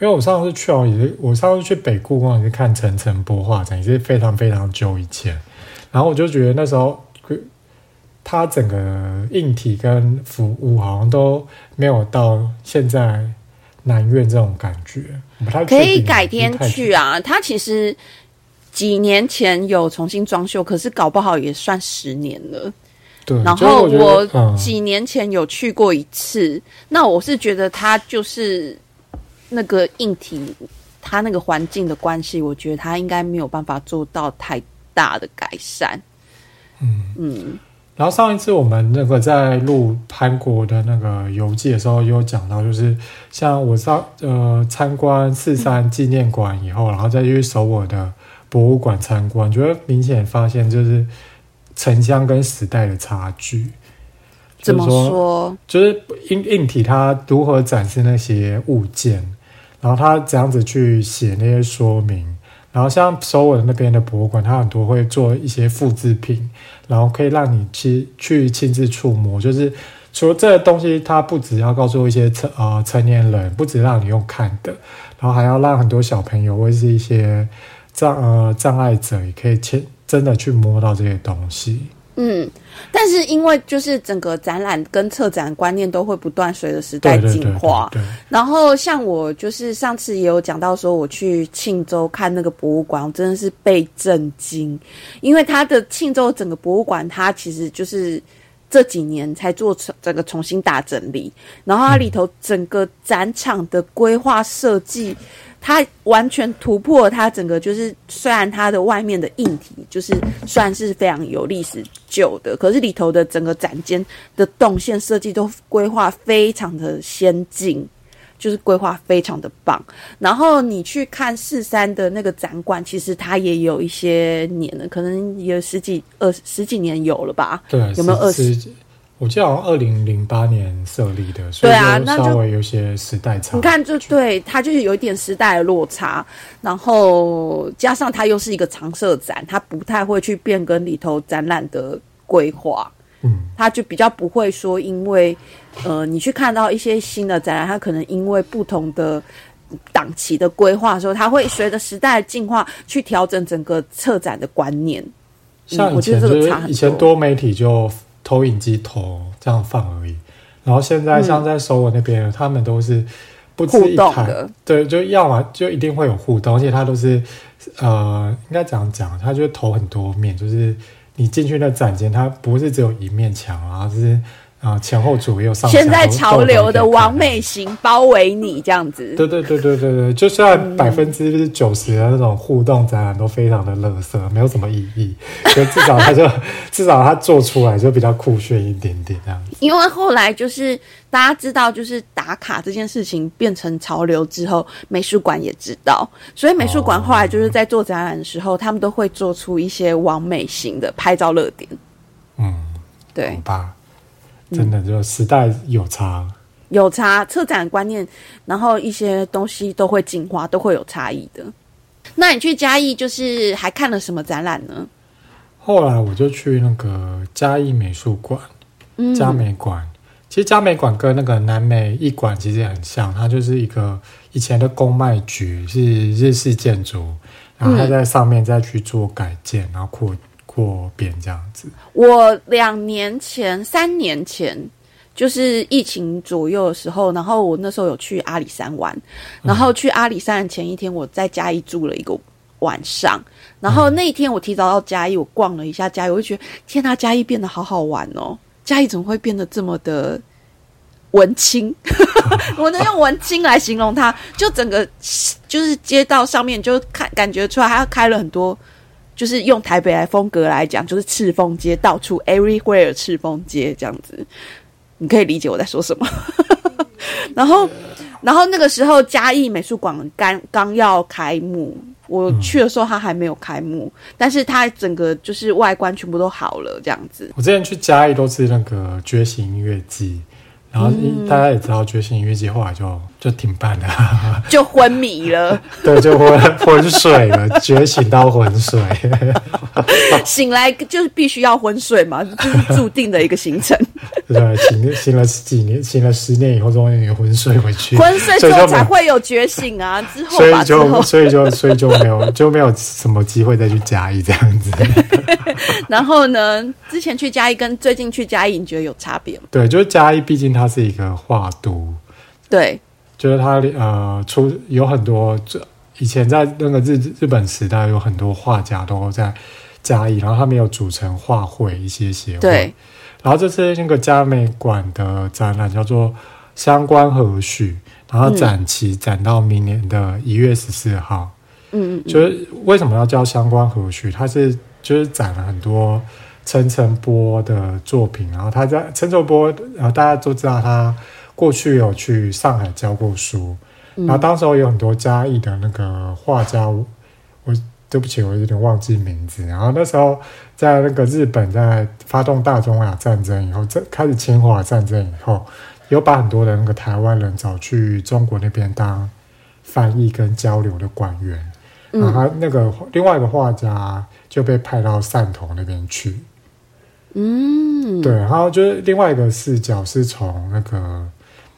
因为我上次去哦，也是我上次去北故宫也是看层层播画展，也是非常非常久以前。然后我就觉得那时候，它整个硬体跟服务好像都没有到现在。南苑这种感觉，可以改天去啊。他其实几年前有重新装修，可是搞不好也算十年了。对，然后我几年前有去过一次，那我是觉得他就是那个硬体，他那个环境的关系，我觉得他应该没有办法做到太大的改善。嗯嗯。然后上一次我们那个在录韩国的那个游记的时候，有讲到，就是像我上呃参观四三纪念馆以后，然后再去首尔的博物馆参观，觉得明显发现就是城乡跟时代的差距。怎么说？就是硬硬体它如何展示那些物件，然后它怎样子去写那些说明。然后像首尔那边的博物馆，它很多会做一些复制品，然后可以让你去去亲自触摸。就是除了这个东西，它不只要告诉一些成呃成年人，不止让你用看的，然后还要让很多小朋友或是一些障呃障碍者也可以亲真的去摸到这些东西。嗯，但是因为就是整个展览跟策展观念都会不断随着时代进化，然后像我就是上次也有讲到说，我去庆州看那个博物馆，我真的是被震惊，因为它的庆州整个博物馆，它其实就是这几年才做成这个重新大整理，然后它里头整个展场的规划设计。它完全突破它整个，就是虽然它的外面的硬体就是算是非常有历史旧的，可是里头的整个展间的动线设计都规划非常的先进，就是规划非常的棒。然后你去看四三的那个展馆，其实它也有一些年了，可能有十几二十几年有了吧？对，有没有二十？我记得好像二零零八年设立的，所以稍微有些时代差。你看，就对它就是有一点时代的落差，然后加上它又是一个常设展，它不太会去变更里头展览的规划。嗯，它就比较不会说，因为呃，你去看到一些新的展览，它可能因为不同的档期的规划的时候，它会随着时代的进化去调整整个策展的观念。像以前就是以前多媒体就。投影机投这样放而已，然后现在像在首尔那边，他们都是不止一台，对，就要么就一定会有互动，而且它都是呃，应该怎样讲，它就投很多面，就是你进去那展间，它不是只有一面墙，然后是。啊，前后左右上现在潮流的完美型包围你这样子，对对对对对对，就算百分之九十的那种互动展览都非常的垃圾，没有什么意义，就至少他就 至少他做出来就比较酷炫一点点这样子。因为后来就是大家知道，就是打卡这件事情变成潮流之后，美术馆也知道，所以美术馆后来就是在做展览的时候，他们都会做出一些完美型的拍照热点。嗯，对，吧。真的就时代有差，有差，策展观念，然后一些东西都会进化，都会有差异的。那你去嘉义，就是还看了什么展览呢？后来我就去那个嘉义美术馆，嘉美馆。其实嘉美馆跟那个南美艺馆其实很像，它就是一个以前的公卖局，是日式建筑，然后它在上面再去做改建，然后扩。过变这样子，我两年前、三年前就是疫情左右的时候，然后我那时候有去阿里山玩，然后去阿里山的前一天，我在嘉义住了一个晚上，然后那一天我提早到嘉义，我逛了一下嘉义，我就觉得天呐，嘉义变得好好玩哦！嘉义怎么会变得这么的文青？我能用文青来形容它，就整个就是街道上面就看感觉出来，它开了很多。就是用台北来风格来讲，就是赤峰街到处 everywhere 赤峰街这样子，你可以理解我在说什么。然后，然后那个时候嘉义美术馆刚刚要开幕，我去的时候它还没有开幕，但是它整个就是外观全部都好了这样子。我之前去嘉义都是那个觉醒音乐季。然后大家也知道，觉醒音乐季后来就就停办了，就昏迷了。对，就昏昏睡了，觉醒到昏睡，醒来就是必须要昏睡嘛，就是注定的一个行程。对，醒醒了几年，醒了十年以后，终于昏睡回去。昏睡之后才会有觉醒啊！之后，所以就所以就所以就没有就没有什么机会再去嘉义这样子。然后呢，之前去嘉义跟最近去嘉义，你觉得有差别吗？对，就是嘉义，毕竟它是一个画都。对，就是他呃出有很多，这以前在那个日日本时代，有很多画家都在嘉义，然后他们有组成画会一些协会。对。然后这次那个嘉美馆的展览叫做“相关和许”，然后展期展到明年的一月十四号。嗯嗯，就是为什么要叫“相关和许”？它是就是展了很多陈澄波的作品。然后他在陈澄波，然后大家都知道他过去有去上海教过书。然后当时有很多嘉义的那个画家，我对不起，我有点忘记名字。然后那时候。在那个日本在发动大中亚战争以后，这开始侵华战争以后，有把很多的那个台湾人找去中国那边当翻译跟交流的官员，然后那个另外一个画家就被派到汕头那边去。嗯，对，然后就是另外一个视角是从那个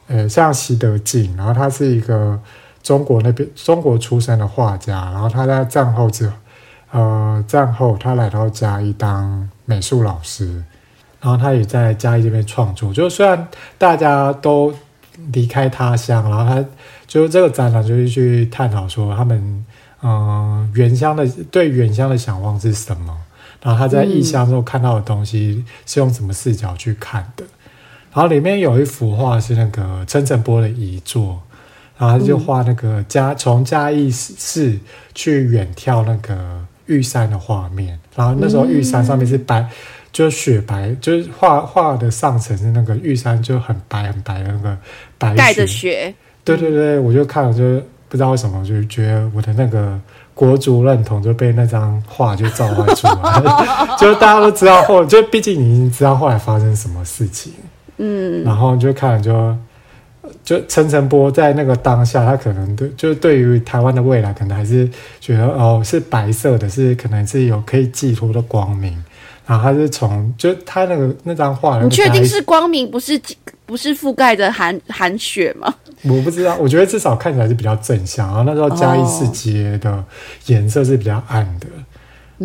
呃，像习德进，然后他是一个中国那边中国出生的画家，然后他在战后之后。呃，战后他来到嘉义当美术老师，然后他也在嘉义这边创作。就虽然大家都离开他乡，然后他就这个展览就是去探讨说他们嗯原乡的对原乡的想望是什么，然后他在异乡之后看到的东西是用什么视角去看的。然后里面有一幅画是那个陈振波的遗作，然后他就画那个嘉从嘉义市去远眺那个。玉山的画面，然后那时候玉山上面是白，就是雪白，就是画画的上层是那个玉山就很白很白的那个白带着雪。对对对，我就看了，就不知道为什么，就觉得我的那个国足认同就被那张画就召唤出来，就大家都知道后，就毕竟你已经知道后来发生什么事情，嗯，然后就看了就。就陈澄波在那个当下，他可能对，就是对于台湾的未来，可能还是觉得哦，是白色的，是可能是有可以寄托的光明。然后他是从，就他那个那张画，你确定是光明，不是不是覆盖着寒寒雪吗？我不知道，我觉得至少看起来是比较正向。然后那时候嘉义市街的颜色是比较暗的。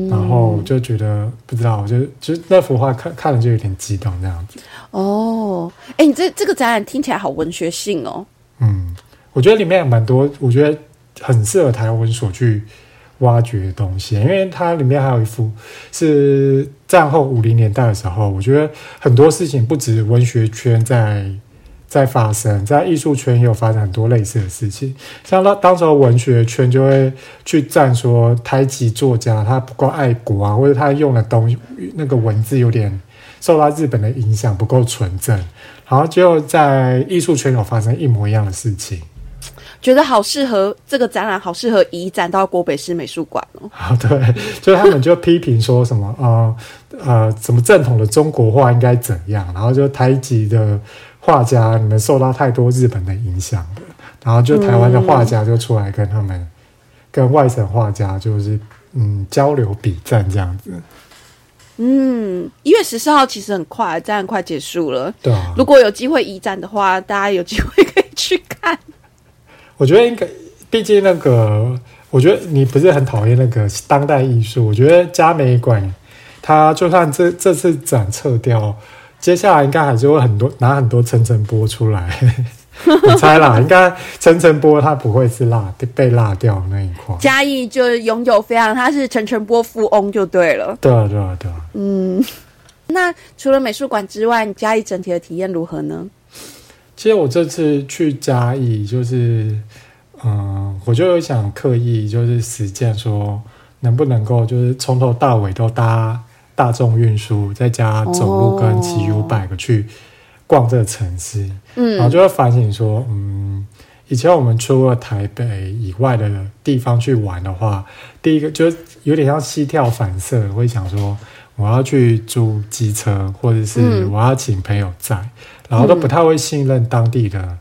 然后就觉得不知道，我就就那幅画看看了就有点激动这样子。哦，哎，你这这个展览听起来好文学性哦。嗯，我觉得里面有蛮多，我觉得很适合台湾所去挖掘的东西，因为它里面还有一幅是战后五零年代的时候，我觉得很多事情不止文学圈在在发生，在艺术圈也有发生很多类似的事情。像当当时候文学圈就会去赞说台籍作家他不够爱国啊，或者他用的东西那个文字有点受到日本的影响，不够纯正。然后就在艺术圈有发生一模一样的事情。觉得好适合这个展览，好适合移展到国北市美术馆哦。啊，对，就是他们就批评说什么呃呃，什么正统的中国画应该怎样，然后就台籍的画家你们受到太多日本的影响了，然后就台湾的画家就出来跟他们跟外省画家就是嗯交流比战这样子。嗯，一月十四号其实很快，展览快结束了。对啊，如果有机会移展的话，大家有机会可以去看。我觉得应该，毕竟那个，我觉得你不是很讨厌那个当代艺术。我觉得嘉美馆，它就算这这次展撤掉，接下来应该还是会很多拿很多层层播出来。我猜啦，应该陈晨波他不会是落被辣掉那一块。嘉义就拥有非常，他是陈晨波富翁就对了。对啊，对啊，对啊。嗯，那除了美术馆之外，嘉义整体的体验如何呢？其实我这次去嘉义，就是，嗯，我就有想刻意就是实践说，能不能够就是从头到尾都搭大众运输，再加走路跟骑 U bike 去逛这个城市，嗯，然后就会反省说，嗯，以前我们出了台北以外的地方去玩的话，第一个就有点像膝跳反射，会想说我要去租机车，或者是我要请朋友载。然后都不太会信任当地的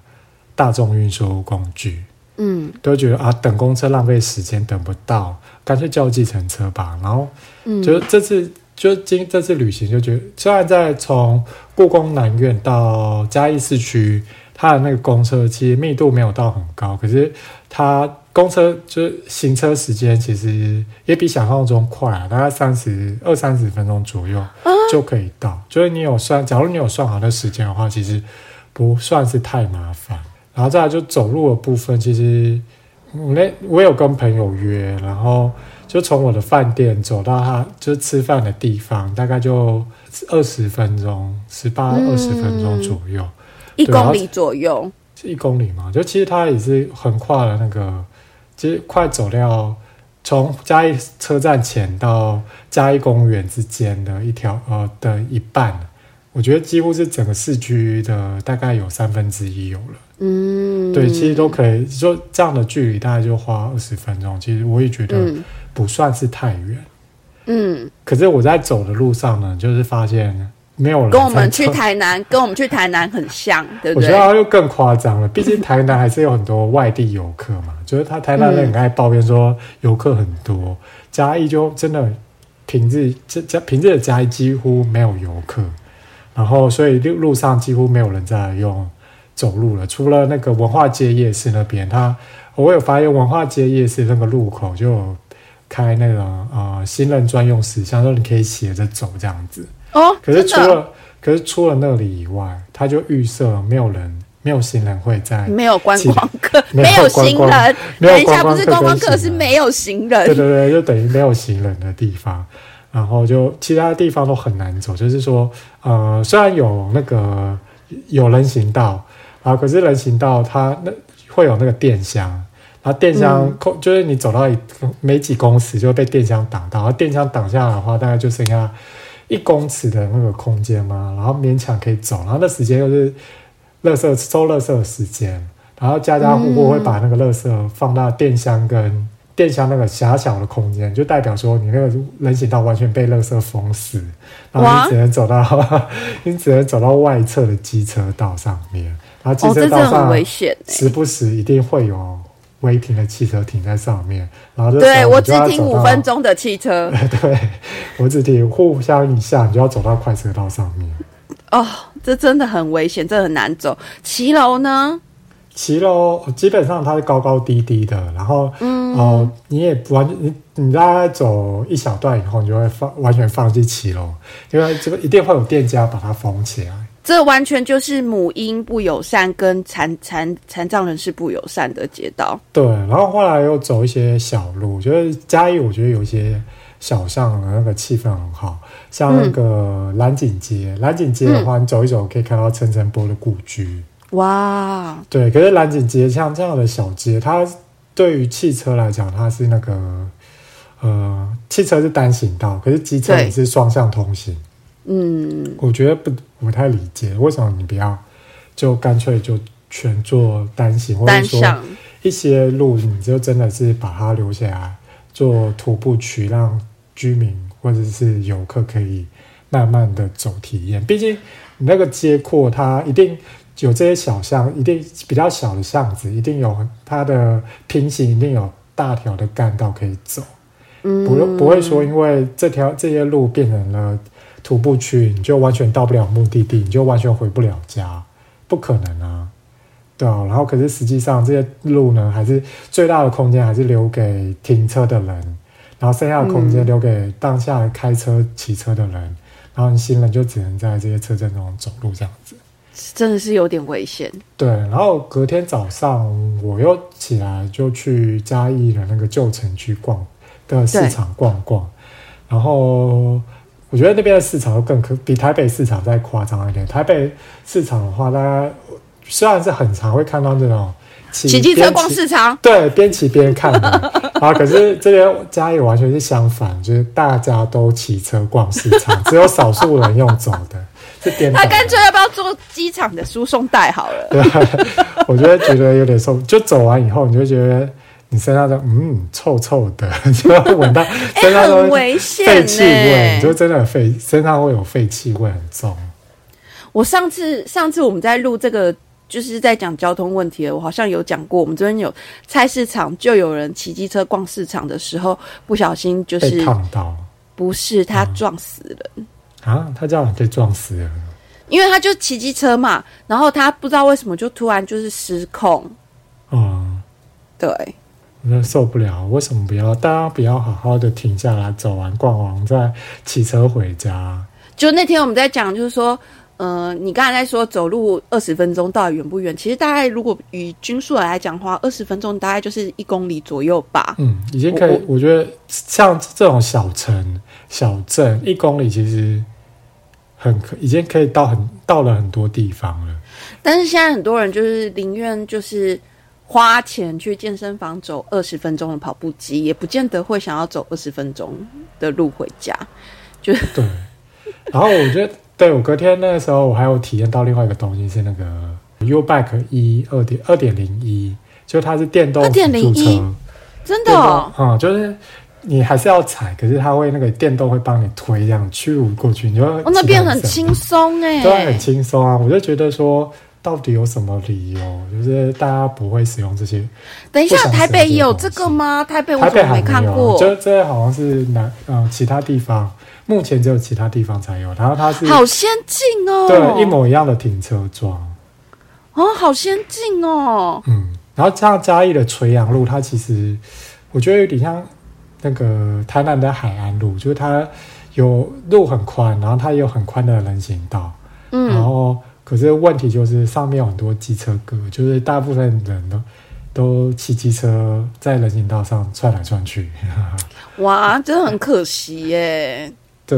大众运输工具，嗯，都觉得啊，等公车浪费时间，等不到，干脆叫计程车吧。然后，嗯，就这次就今这次旅行就觉得，虽然在从故宫南院到嘉义市区，它的那个公车其实密度没有到很高，可是它公车就是行车时间其实也比想象中快啊，大概三十二三十分钟左右。就可以到，就是你有算，假如你有算好的时间的话，其实不算是太麻烦。然后再来就走路的部分，其实我那我有跟朋友约，然后就从我的饭店走到他就吃饭的地方，大概就二十分钟，十八二十分钟左右，一公里左右，一公里嘛，就其实它也是横跨了那个，其实快走掉。从嘉义车站前到嘉义公园之间的一条呃的一半，我觉得几乎是整个市区的大概有三分之一有了。嗯，对，其实都可以说这样的距离大概就花二十分钟，其实我也觉得不算是太远。嗯，可是我在走的路上呢，就是发现。没有人跟我们去台南，跟我们去台南很像，对不对？我觉得又更夸张了，毕竟台南还是有很多外地游客嘛。就是他台南人很爱抱怨说游客很多，嘉义就真的平日这这平日的嘉义几乎没有游客，然后所以路路上几乎没有人在用走路了，除了那个文化街夜市那边，他我有发现文化街夜市那个路口就开那个呃新人专用石像，说你可以斜着走这样子。哦，可是除了可是除了那里以外，他就预设没有人，没有行人会在，没有观光客，没有行人。等一下，不是观光客，是没有行人。对对对，就等于没有行人的地方，然后就其他地方都很难走。就是说，呃，虽然有那个有人行道啊，可是人行道它那会有那个电箱，然后电箱空，就是你走到一没几公尺就会被电箱挡到，然后电箱挡下来的话，大概就剩下。一公尺的那个空间嘛，然后勉强可以走，然后那时间又是垃圾收垃圾的时间，然后家家户户会把那个垃圾放到电箱跟电箱那个狭小的空间，就代表说你那个人行道完全被垃圾封死，然后你只能走到 你只能走到外侧的机车道上面，然后机车道上时不时一定会有。违停的汽车停在上面，然后就对我只停五分钟的汽车，对我只停互相一下，你就要走到快车道上面。哦，这真的很危险，这很难走。骑楼呢？骑楼基本上它是高高低低的，然后嗯哦，你也完你你大概走一小段以后，你就会放完全放弃骑楼，因为这个一定会有店家把它封起来。这完全就是母婴不友善跟残残残障人士不友善的街道。对，然后后来又走一些小路，就是嘉义，我觉得有一些小巷的那个气氛很好，像那个蓝景街。蓝景街的话，你走一走可以看到陈澄波的故居。哇，对，可是蓝景街像这样的小街，它对于汽车来讲，它是那个呃，汽车是单行道，可是机车也是双向通行。嗯，我觉得不不太理解，为什么你不要就干脆就全做单行，或者说一些路你就真的是把它留下来做徒步区，让居民或者是游客可以慢慢的走体验。毕竟你那个街廓，它一定有这些小巷，一定比较小的巷子，一定有它的平行，一定有大条的干道可以走。嗯，不不会说因为这条这些路变成了。徒步去，你就完全到不了目的地，你就完全回不了家，不可能啊，对啊。然后，可是实际上这些路呢，还是最大的空间还是留给停车的人，然后剩下的空间留给当下开车、骑车的人，然后你行人就只能在这些车阵中走路这样子，真的是有点危险。对，然后隔天早上我又起来就去嘉义的那个旧城区逛的市场逛逛，然后。我觉得那边的市场更可比台北市场再夸张一点。台北市场的话，大家虽然是很常会看到这种骑机车逛市场，对，边骑边看的 啊。可是这边嘉义完全是相反，就是大家都骑车逛市场，只有少数人用走的，是颠倒。那干脆要不要做机场的输送带好了？对，我觉得觉得有点受，就走完以后，你就觉得。你身上的嗯臭臭的，就要闻到身上都废气味，就真的废身上会有废气味很重。我上次上次我们在录这个，就是在讲交通问题了我好像有讲过，我们这边有菜市场，就有人骑机车逛市场的时候，不小心就是烫到，不是他撞死人啊？他这样被撞死了，因为他就骑机车嘛，然后他不知道为什么就突然就是失控，嗯，对。那受不了，为什么不要？大家不要好好的停下来走完逛完再骑车回家。就那天我们在讲，就是说，呃，你刚才在说走路二十分钟到底远不远？其实大概如果以均速来讲的话，二十分钟大概就是一公里左右吧。嗯，已经可以。我觉得像这种小城小镇，一公里其实很可，已经可以到很到了很多地方了。但是现在很多人就是宁愿就是。花钱去健身房走二十分钟的跑步机，也不见得会想要走二十分钟的路回家。就对，然后我觉得，对我隔天那个时候，我还有体验到另外一个东西，是那个 U Bike 一二点二点零一，就它是电动辅助车，真的，嗯，就是你还是要踩，可是它会那个电动会帮你推，这样驱逐过去，你就哦，那边很轻松哎，对，很轻松啊，我就觉得说。到底有什么理由？就是大家不会使用这些。等一下，台北有这个吗？台北我怎么没看过？就这好像是南呃其他地方，目前只有其他地方才有。然后它是好先进哦，对，一模一样的停车桩。哦，好先进哦。嗯，然后像嘉义的垂杨路，它其实我觉得有点像那个台南的海岸路，就是它有路很宽，然后它也有很宽的人行道。嗯，然后。可是问题就是上面有很多机车哥，就是大部分人都都骑机车在人行道上窜来窜去。哇，真的很可惜耶。对，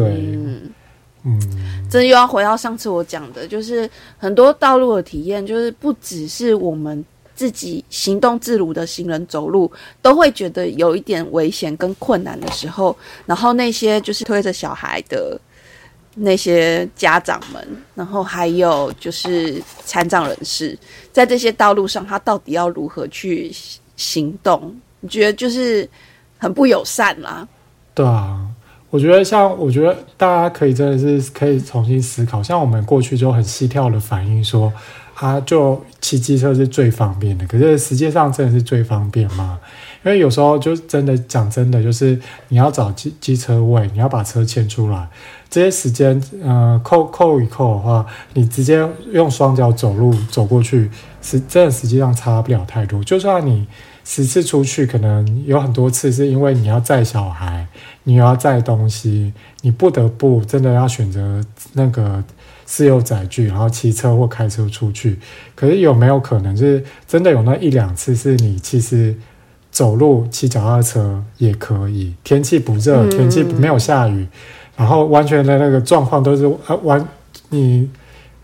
嗯，这又要回到上次我讲的，就是很多道路的体验，就是不只是我们自己行动自如的行人走路，都会觉得有一点危险跟困难的时候，然后那些就是推着小孩的。那些家长们，然后还有就是残障人士，在这些道路上，他到底要如何去行动？你觉得就是很不友善啦？对啊，我觉得像我觉得大家可以真的是可以重新思考，像我们过去就很细跳的反应说，啊，就骑机车是最方便的，可是实际上真的是最方便吗？因为有时候就真的讲真的，就是你要找机机车位，你要把车牵出来。这些时间，呃，扣扣一扣的话，你直接用双脚走路走过去，是真的实际上差不了太多。就算你十次出去，可能有很多次是因为你要载小孩，你要载东西，你不得不真的要选择那个私有载具，然后骑车或开车出去。可是有没有可能，就是真的有那一两次，是你其实走路、骑脚踏车也可以，天气不热，天气没有下雨，然后完全的那个状况都是呃完你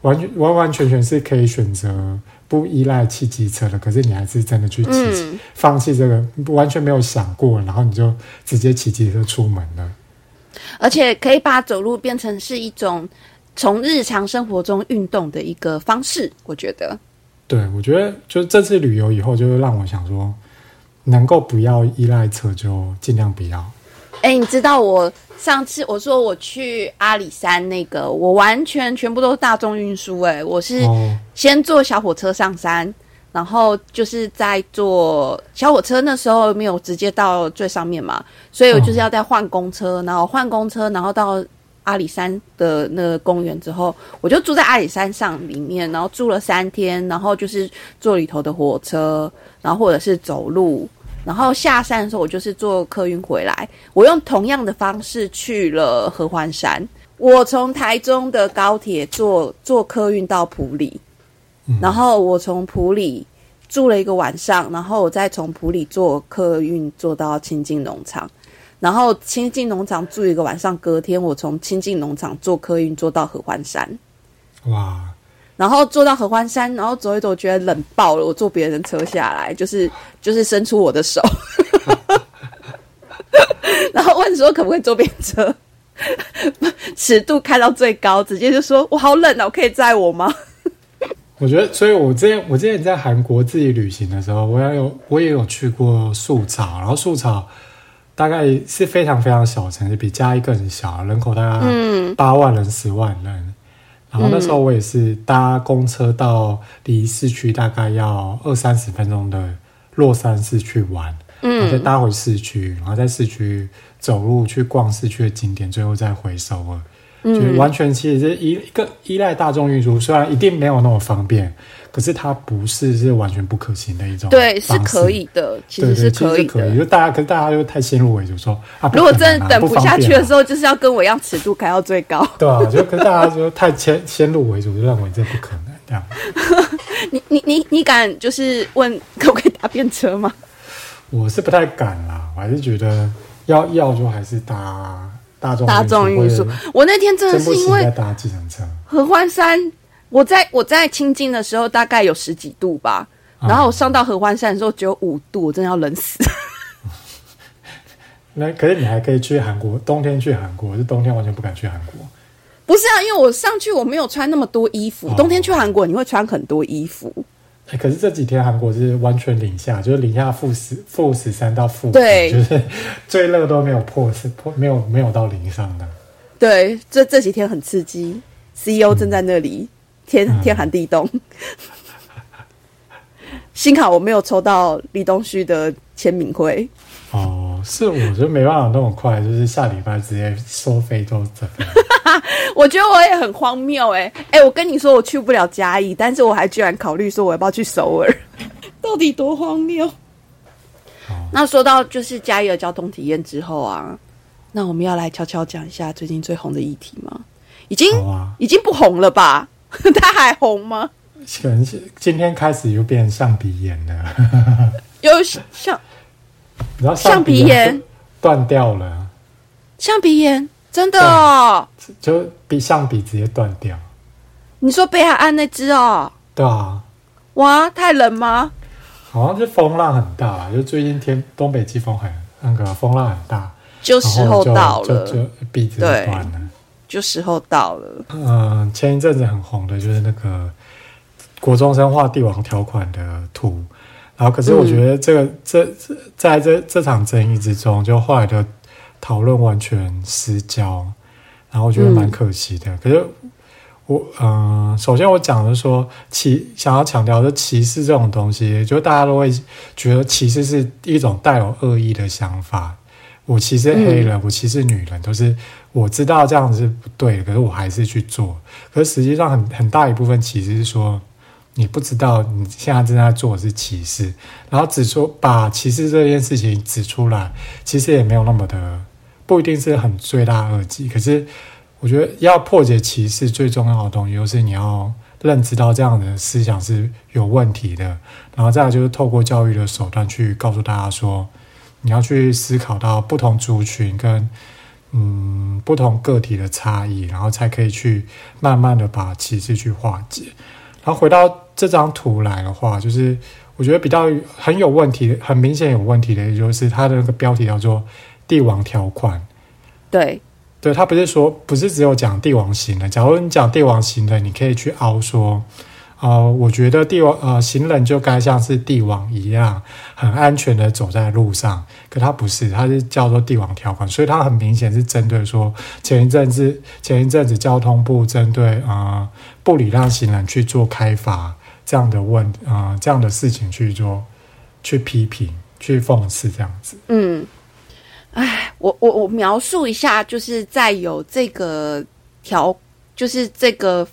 完全完完全全是可以选择。不依赖骑机车的，可是你还是真的去骑，放弃这个完全没有想过，然后你就直接骑机车出门了。而且可以把走路变成是一种从日常生活中运动的一个方式，我觉得。对，我觉得就这次旅游以后，就让我想说，能够不要依赖车，就尽量不要。哎，你知道我上次我说我去阿里山那个，我完全全部都是大众运输。哎，我是先坐小火车上山，然后就是在坐小火车，那时候没有直接到最上面嘛，所以我就是要再换公车，然后换公车，然后到阿里山的那个公园之后，我就住在阿里山上里面，然后住了三天，然后就是坐里头的火车，然后或者是走路。然后下山的时候，我就是坐客运回来。我用同样的方式去了合欢山。我从台中的高铁坐坐客运到普里，然后我从普里住了一个晚上，然后我再从普里坐客运坐到清境农场，然后清境农场住一个晚上。隔天我从清境农场坐客运坐到合欢山。哇！然后坐到合欢山，然后走一走，觉得冷爆了。我坐别人车下来，就是就是伸出我的手，然后问说可不可以坐便车，尺度开到最高，直接就说我好冷啊，我可以载我吗？我觉得，所以我之前我之前在韩国自己旅行的时候，我也有我也有去过素草，然后素草大概是非常非常小城市，比嘉义更小，人口大概八万人十万人。然后那时候我也是搭公车到离市区大概要二三十分钟的洛杉矶去玩，然后再搭回市区，然后在市区走路去逛市区的景点，最后再回首尔。就完全其实是依一个依赖大众运输，虽然一定没有那么方便，可是它不是是完全不可行的一种。对，是可以的，其实是可以的。就大家，可是大家就太先入为主，说啊，如果真的等不下去的时候，就是要跟我一样尺度开到最高。对啊，就跟大家说太先先入为主，就认为这不可能这样。你你你你敢就是问可不可以搭便车吗？我是不太敢啦，我还是觉得要要就还是搭。大众运输，我那天真的是因为搭计程车。合欢山，我在我在清境的时候大概有十几度吧，然后我上到合欢山的时候只有五度，我真的要冷死。那可是你还可以去韩国，冬天去韩国，是冬天完全不敢去韩国。不是啊，因为我上去我没有穿那么多衣服，冬天去韩国你会穿很多衣服。可是这几天韩国是完全零下，就是零下负十、负十三到负，对，就是最热都没有破是破，没有没有到零上的。对，这这几天很刺激，CEO 正在那里天天寒地冻。幸好我没有抽到李东旭的签名会。哦，是我就没办法那么快，就是下礼拜直接收非洲这边。我觉得我也很荒谬哎哎，我跟你说我去不了嘉义，但是我还居然考虑说我要不要去首尔，到底多荒谬？那说到就是嘉义的交通体验之后啊，那我们要来悄悄讲一下最近最红的议题吗？已经已经不红了吧？它还红吗？可能是今天开始又变橡皮炎了，有橡，然后橡皮炎断掉了，橡皮炎。真的哦，就比橡皮直接断掉。你说北海岸那只哦？对啊。哇，太冷吗？好像是风浪很大，就最近天东北季风很那个风浪很大，就时候到了，就鼻子断了，就时候到了。嗯，前一阵子很红的就是那个国中生画帝王条款的图，然后可是我觉得这个这这在这这场争议之中，就后来的。讨论完全失焦，然后我觉得蛮可惜的。可是我，嗯，首先我讲的说歧，想要强调的歧视这种东西，就大家都会觉得歧视是一种带有恶意的想法。我歧视黑人，我歧视女人，都是我知道这样子是不对的，可是我还是去做。可是实际上，很很大一部分其实是说，你不知道你现在正在做的是歧视，然后指出把歧视这件事情指出来，其实也没有那么的。不一定是很罪大恶极，可是我觉得要破解歧视最重要的东西，就是你要认知到这样的思想是有问题的，然后再来就是透过教育的手段去告诉大家说，你要去思考到不同族群跟嗯不同个体的差异，然后才可以去慢慢的把歧视去化解。然后回到这张图来的话，就是我觉得比较很有问题、很明显有问题的，也就是它的那个标题叫做“帝王条款”。对。对它不是说不是只有讲帝王型的，假如你讲帝王型的，你可以去凹说，呃，我觉得帝王呃行人就该像是帝王一样，很安全的走在路上。可他不是，他是叫做帝王条款，所以他很明显是针对说前一阵子前一阵子交通部针对啊不礼让行人去做开罚这样的问啊这样的事情去做去批评去讽刺这样子。嗯。哎，我我我描述一下，就是在有这个条，就是这个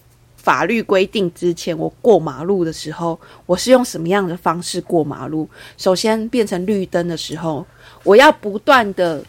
法律规定之前，我过马路的时候，我是用什么样的方式过马路？首先变成绿灯的时候，我要不断的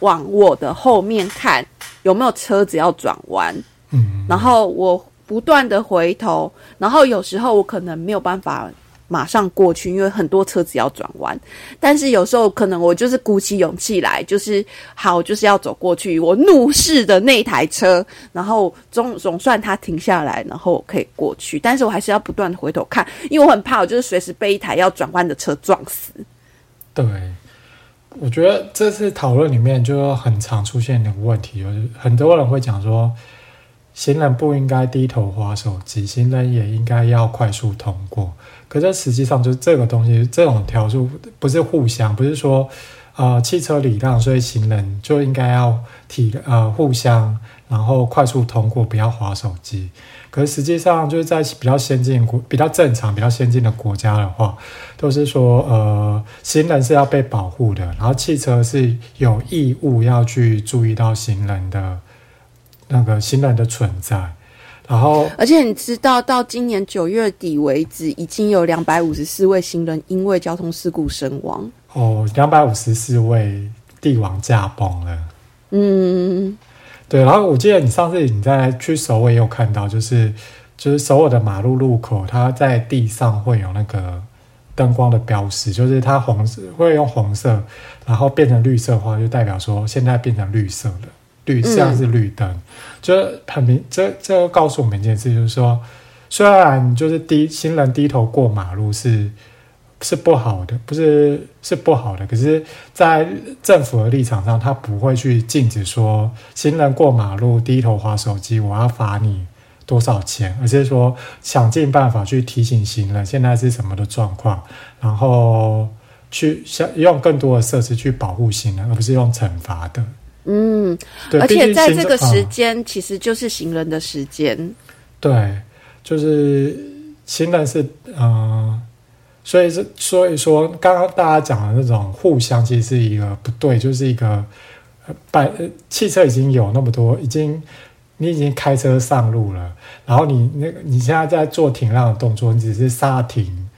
往我的后面看有没有车子要转弯，嗯，然后我不断的回头，然后有时候我可能没有办法。马上过去，因为很多车子要转弯。但是有时候可能我就是鼓起勇气来，就是好，就是要走过去。我怒视的那台车，然后总总算它停下来，然后我可以过去。但是我还是要不断回头看，因为我很怕，我就是随时被一台要转弯的车撞死。对，我觉得这次讨论里面就很常出现的问题，就是很多人会讲说，行人不应该低头划手机，行人也应该要快速通过。可是实际上，就是这个东西，这种条数不是互相，不是说，呃，汽车礼让，所以行人就应该要体呃互相，然后快速通过，不要划手机。可是实际上，就是在比较先进国、比较正常、比较先进的国家的话，都是说，呃，行人是要被保护的，然后汽车是有义务要去注意到行人的那个行人的存在。然后，而且你知道，到今年九月底为止，已经有两百五十四位行人因为交通事故身亡。哦，两百五十四位帝王驾崩了。嗯，对。然后我记得你上次你在去首尔也有看到，就是就是首尔的马路路口，它在地上会有那个灯光的标识，就是它红色会用红色，然后变成绿色的话，就代表说现在变成绿色了。绿像是绿灯，就很明，这这告诉我们一件事，就是说，虽然就是低行人低头过马路是是不好的，不是是不好的，可是，在政府的立场上，他不会去禁止说行人过马路低头划手机，我要罚你多少钱，而是说想尽办法去提醒行人现在是什么的状况，然后去想用更多的设施去保护行人，而不是用惩罚的。嗯，而且在这个时间，其实就是行人的时间。对，就是行人是嗯，所以是所以说，刚刚大家讲的那种互相，其实是一个不对，就是一个百汽车已经有那么多，已经你已经开车上路了，然后你那个你现在在做停让的动作，你只是刹停，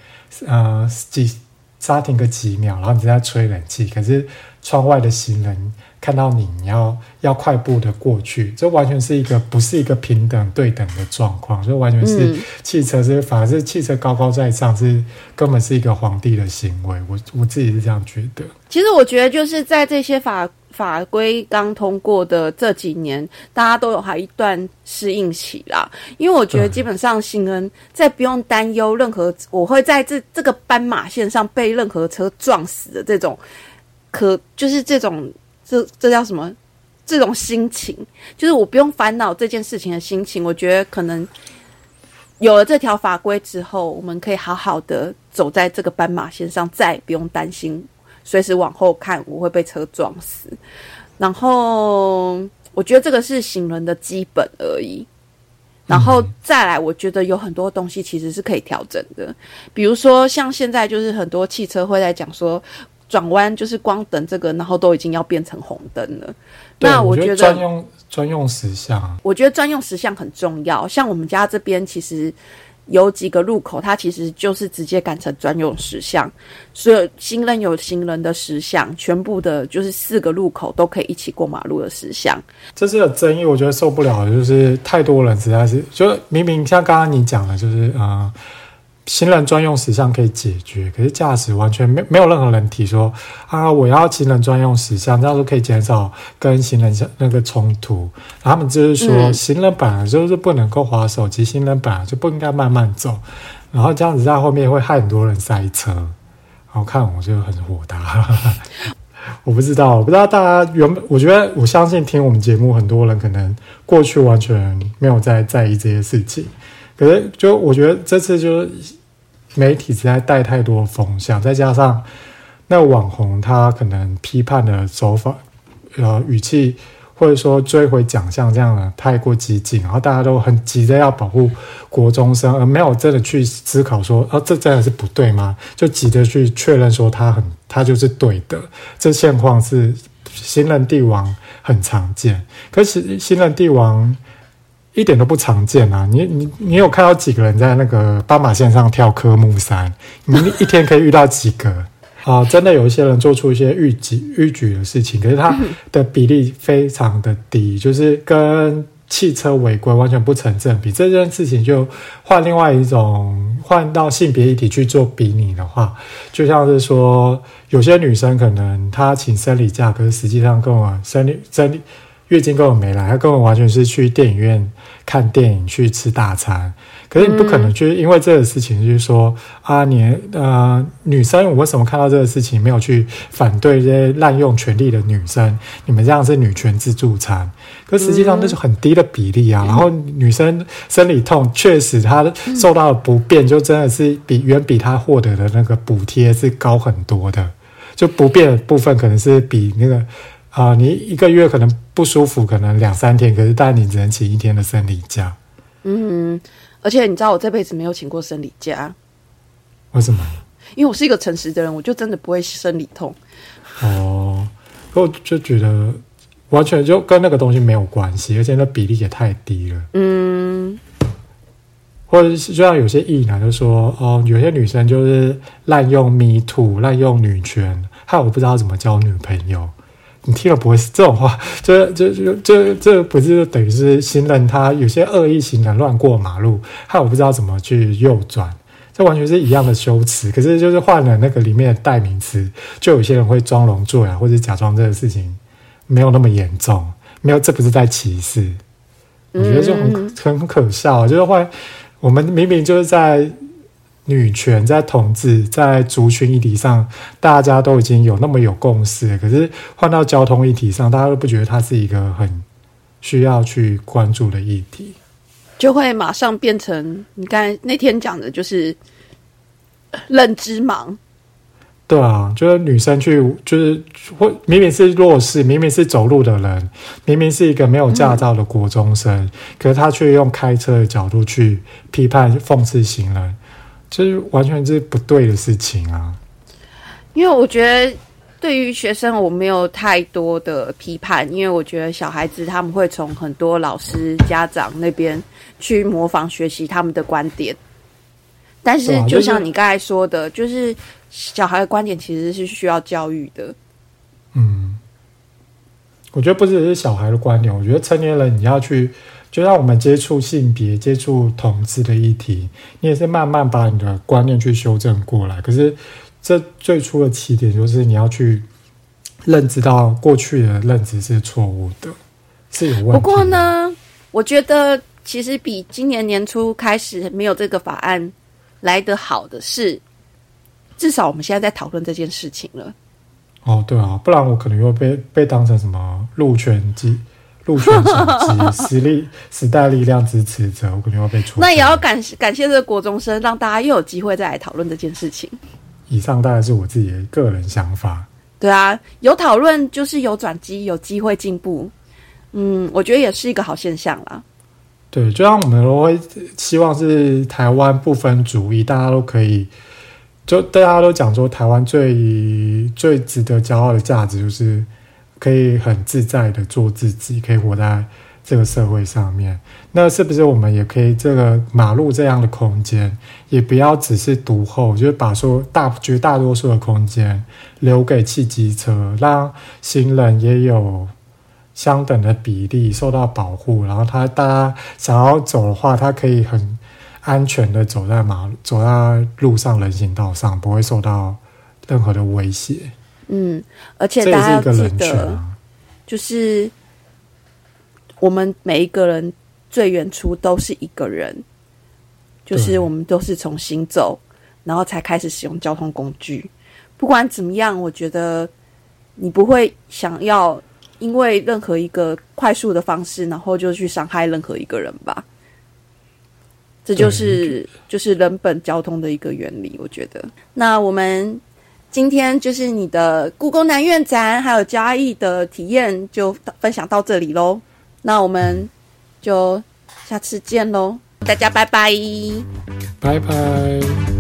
呃几刹停个几秒，然后你在吹冷气，可是窗外的行人。看到你，你要要快步的过去，这完全是一个不是一个平等对等的状况，所以完全是汽车是反而是汽车高高在上，是根本是一个皇帝的行为。我我自己是这样觉得。其实我觉得就是在这些法法规刚通过的这几年，大家都有还一段适应期啦。因为我觉得基本上行人在不用担忧任何我会在这这个斑马线上被任何车撞死的这种，可就是这种。这这叫什么？这种心情，就是我不用烦恼这件事情的心情。我觉得可能有了这条法规之后，我们可以好好的走在这个斑马线上，再也不用担心随时往后看我会被车撞死。然后我觉得这个是行人的基本而已。然后再来，我觉得有很多东西其实是可以调整的，比如说像现在就是很多汽车会在讲说。转弯就是光等这个，然后都已经要变成红灯了。那我觉得专用专用石像，我觉得专用石像很重要。像我们家这边，其实有几个路口，它其实就是直接改成专用石像，所有行人有行人的石像，全部的就是四个路口都可以一起过马路的石像。这是有争议，我觉得受不了，就是太多人实在是，就明明像刚刚你讲的，就是啊。行人专用石像可以解决，可是驾驶完全没没有任何人提说啊，我要行人专用石像，这样就可以减少跟行人那个冲突。他们就是说，行人本来就是不能够滑手机，行人本来就不应该慢慢走，然后这样子在后面会害很多人塞车。然后看我就很火大，我不知道，我不知道大家原本，我觉得我相信听我们节目很多人可能过去完全没有在在意这些事情，可是就我觉得这次就是。媒体实在带太多风向，再加上那网红他可能批判的手法、呃语气，或者说追回奖项这样的太过激进，然后大家都很急着要保护国中生，而没有真的去思考说，哦，这真的是不对吗？就急着去确认说他很他就是对的。这现况是新任帝王很常见，可是新任帝王。一点都不常见啊！你你你有看到几个人在那个斑马线上跳科目三？你一天可以遇到几个？啊，真的有一些人做出一些逾矩逾矩的事情，可是他的比例非常的低，就是跟汽车违规完全不成正比。这件事情就换另外一种换到性别议题去做比拟的话，就像是说有些女生可能她请生理假，可是实际上跟我生理生理。月经根本没来，他根本完全是去电影院看电影、去吃大餐。可是你不可能去因为这个事情，就是说啊，你呃女生，我为什么看到这个事情没有去反对这些滥用权力的女生？你们这样是女权自助餐，可实际上那是很低的比例啊。然后女生生理痛，确实她受到的不便，就真的是比远比她获得的那个补贴是高很多的。就不便的部分，可能是比那个。啊，你一个月可能不舒服，可能两三天，可是但你只能请一天的生理假。嗯，而且你知道我这辈子没有请过生理假，为什么？因为我是一个诚实的人，我就真的不会生理痛。哦，我就觉得完全就跟那个东西没有关系，而且那比例也太低了。嗯，或者是就像有些艺男就说，哦，有些女生就是滥用 me too，滥用女权，害我不知道怎么交女朋友。你听了不会是这种话？这、这、这、这、这不是等于是行人他有些恶意行人乱过马路，害我不知道怎么去右转，这完全是一样的修辞。可是就是换了那个里面的代名词，就有些人会装聋作哑，或者假装这个事情没有那么严重，没有，这不是在歧视。我觉得就很很可笑，就是换我们明明就是在。女权在统治，在族群议题上，大家都已经有那么有共识。可是换到交通议题上，大家都不觉得它是一个很需要去关注的议题，就会马上变成你刚才那天讲的，就是认知盲。对啊，就是女生去，就是会明明是弱势，明明是走路的人，明明是一个没有驾照的国中生，可是她却用开车的角度去批判、讽刺行人。就是完全是不对的事情啊！因为我觉得对于学生，我没有太多的批判，因为我觉得小孩子他们会从很多老师、家长那边去模仿学习他们的观点。但是，就像你刚才说的，就是小孩的观点其实是需要教育的。嗯，我觉得不只是小孩的观点，我觉得成年人你要去。就让我们接触性别、接触同志的议题，你也是慢慢把你的观念去修正过来。可是，这最初的起点就是你要去认知到过去的认知是错误的，是有问题。不过呢，我觉得其实比今年年初开始没有这个法案来得好的是，至少我们现在在讨论这件事情了。哦，对啊，不然我可能又被被当成什么路权机。陆权手机实力 时代力量支持者，我肯定要被处。那也要感感谢这个国中生，让大家又有机会再来讨论这件事情。以上大概是我自己的个人想法。对啊，有讨论就是有转机，有机会进步。嗯，我觉得也是一个好现象啦。对，就像我们都会希望是台湾不分主义，大家都可以，就大家都讲说台湾最最值得骄傲的价值就是。可以很自在的做自己，可以活在这个社会上面。那是不是我们也可以这个马路这样的空间，也不要只是独后，就是把说大绝大多数的空间留给汽机车，让行人也有相等的比例受到保护。然后他大家想要走的话，他可以很安全的走在马走在路上人行道上，不会受到任何的威胁。嗯，而且大家要记得，就是我们每一个人。最远处都是一个人，就是我们都是从行走，然后才开始使用交通工具。不管怎么样，我觉得你不会想要因为任何一个快速的方式，然后就去伤害任何一个人吧。这就是就是人本交通的一个原理。我觉得，那我们今天就是你的故宫南院展还有嘉义的体验就分享到这里喽。那我们。就下次见喽，大家拜拜，拜拜。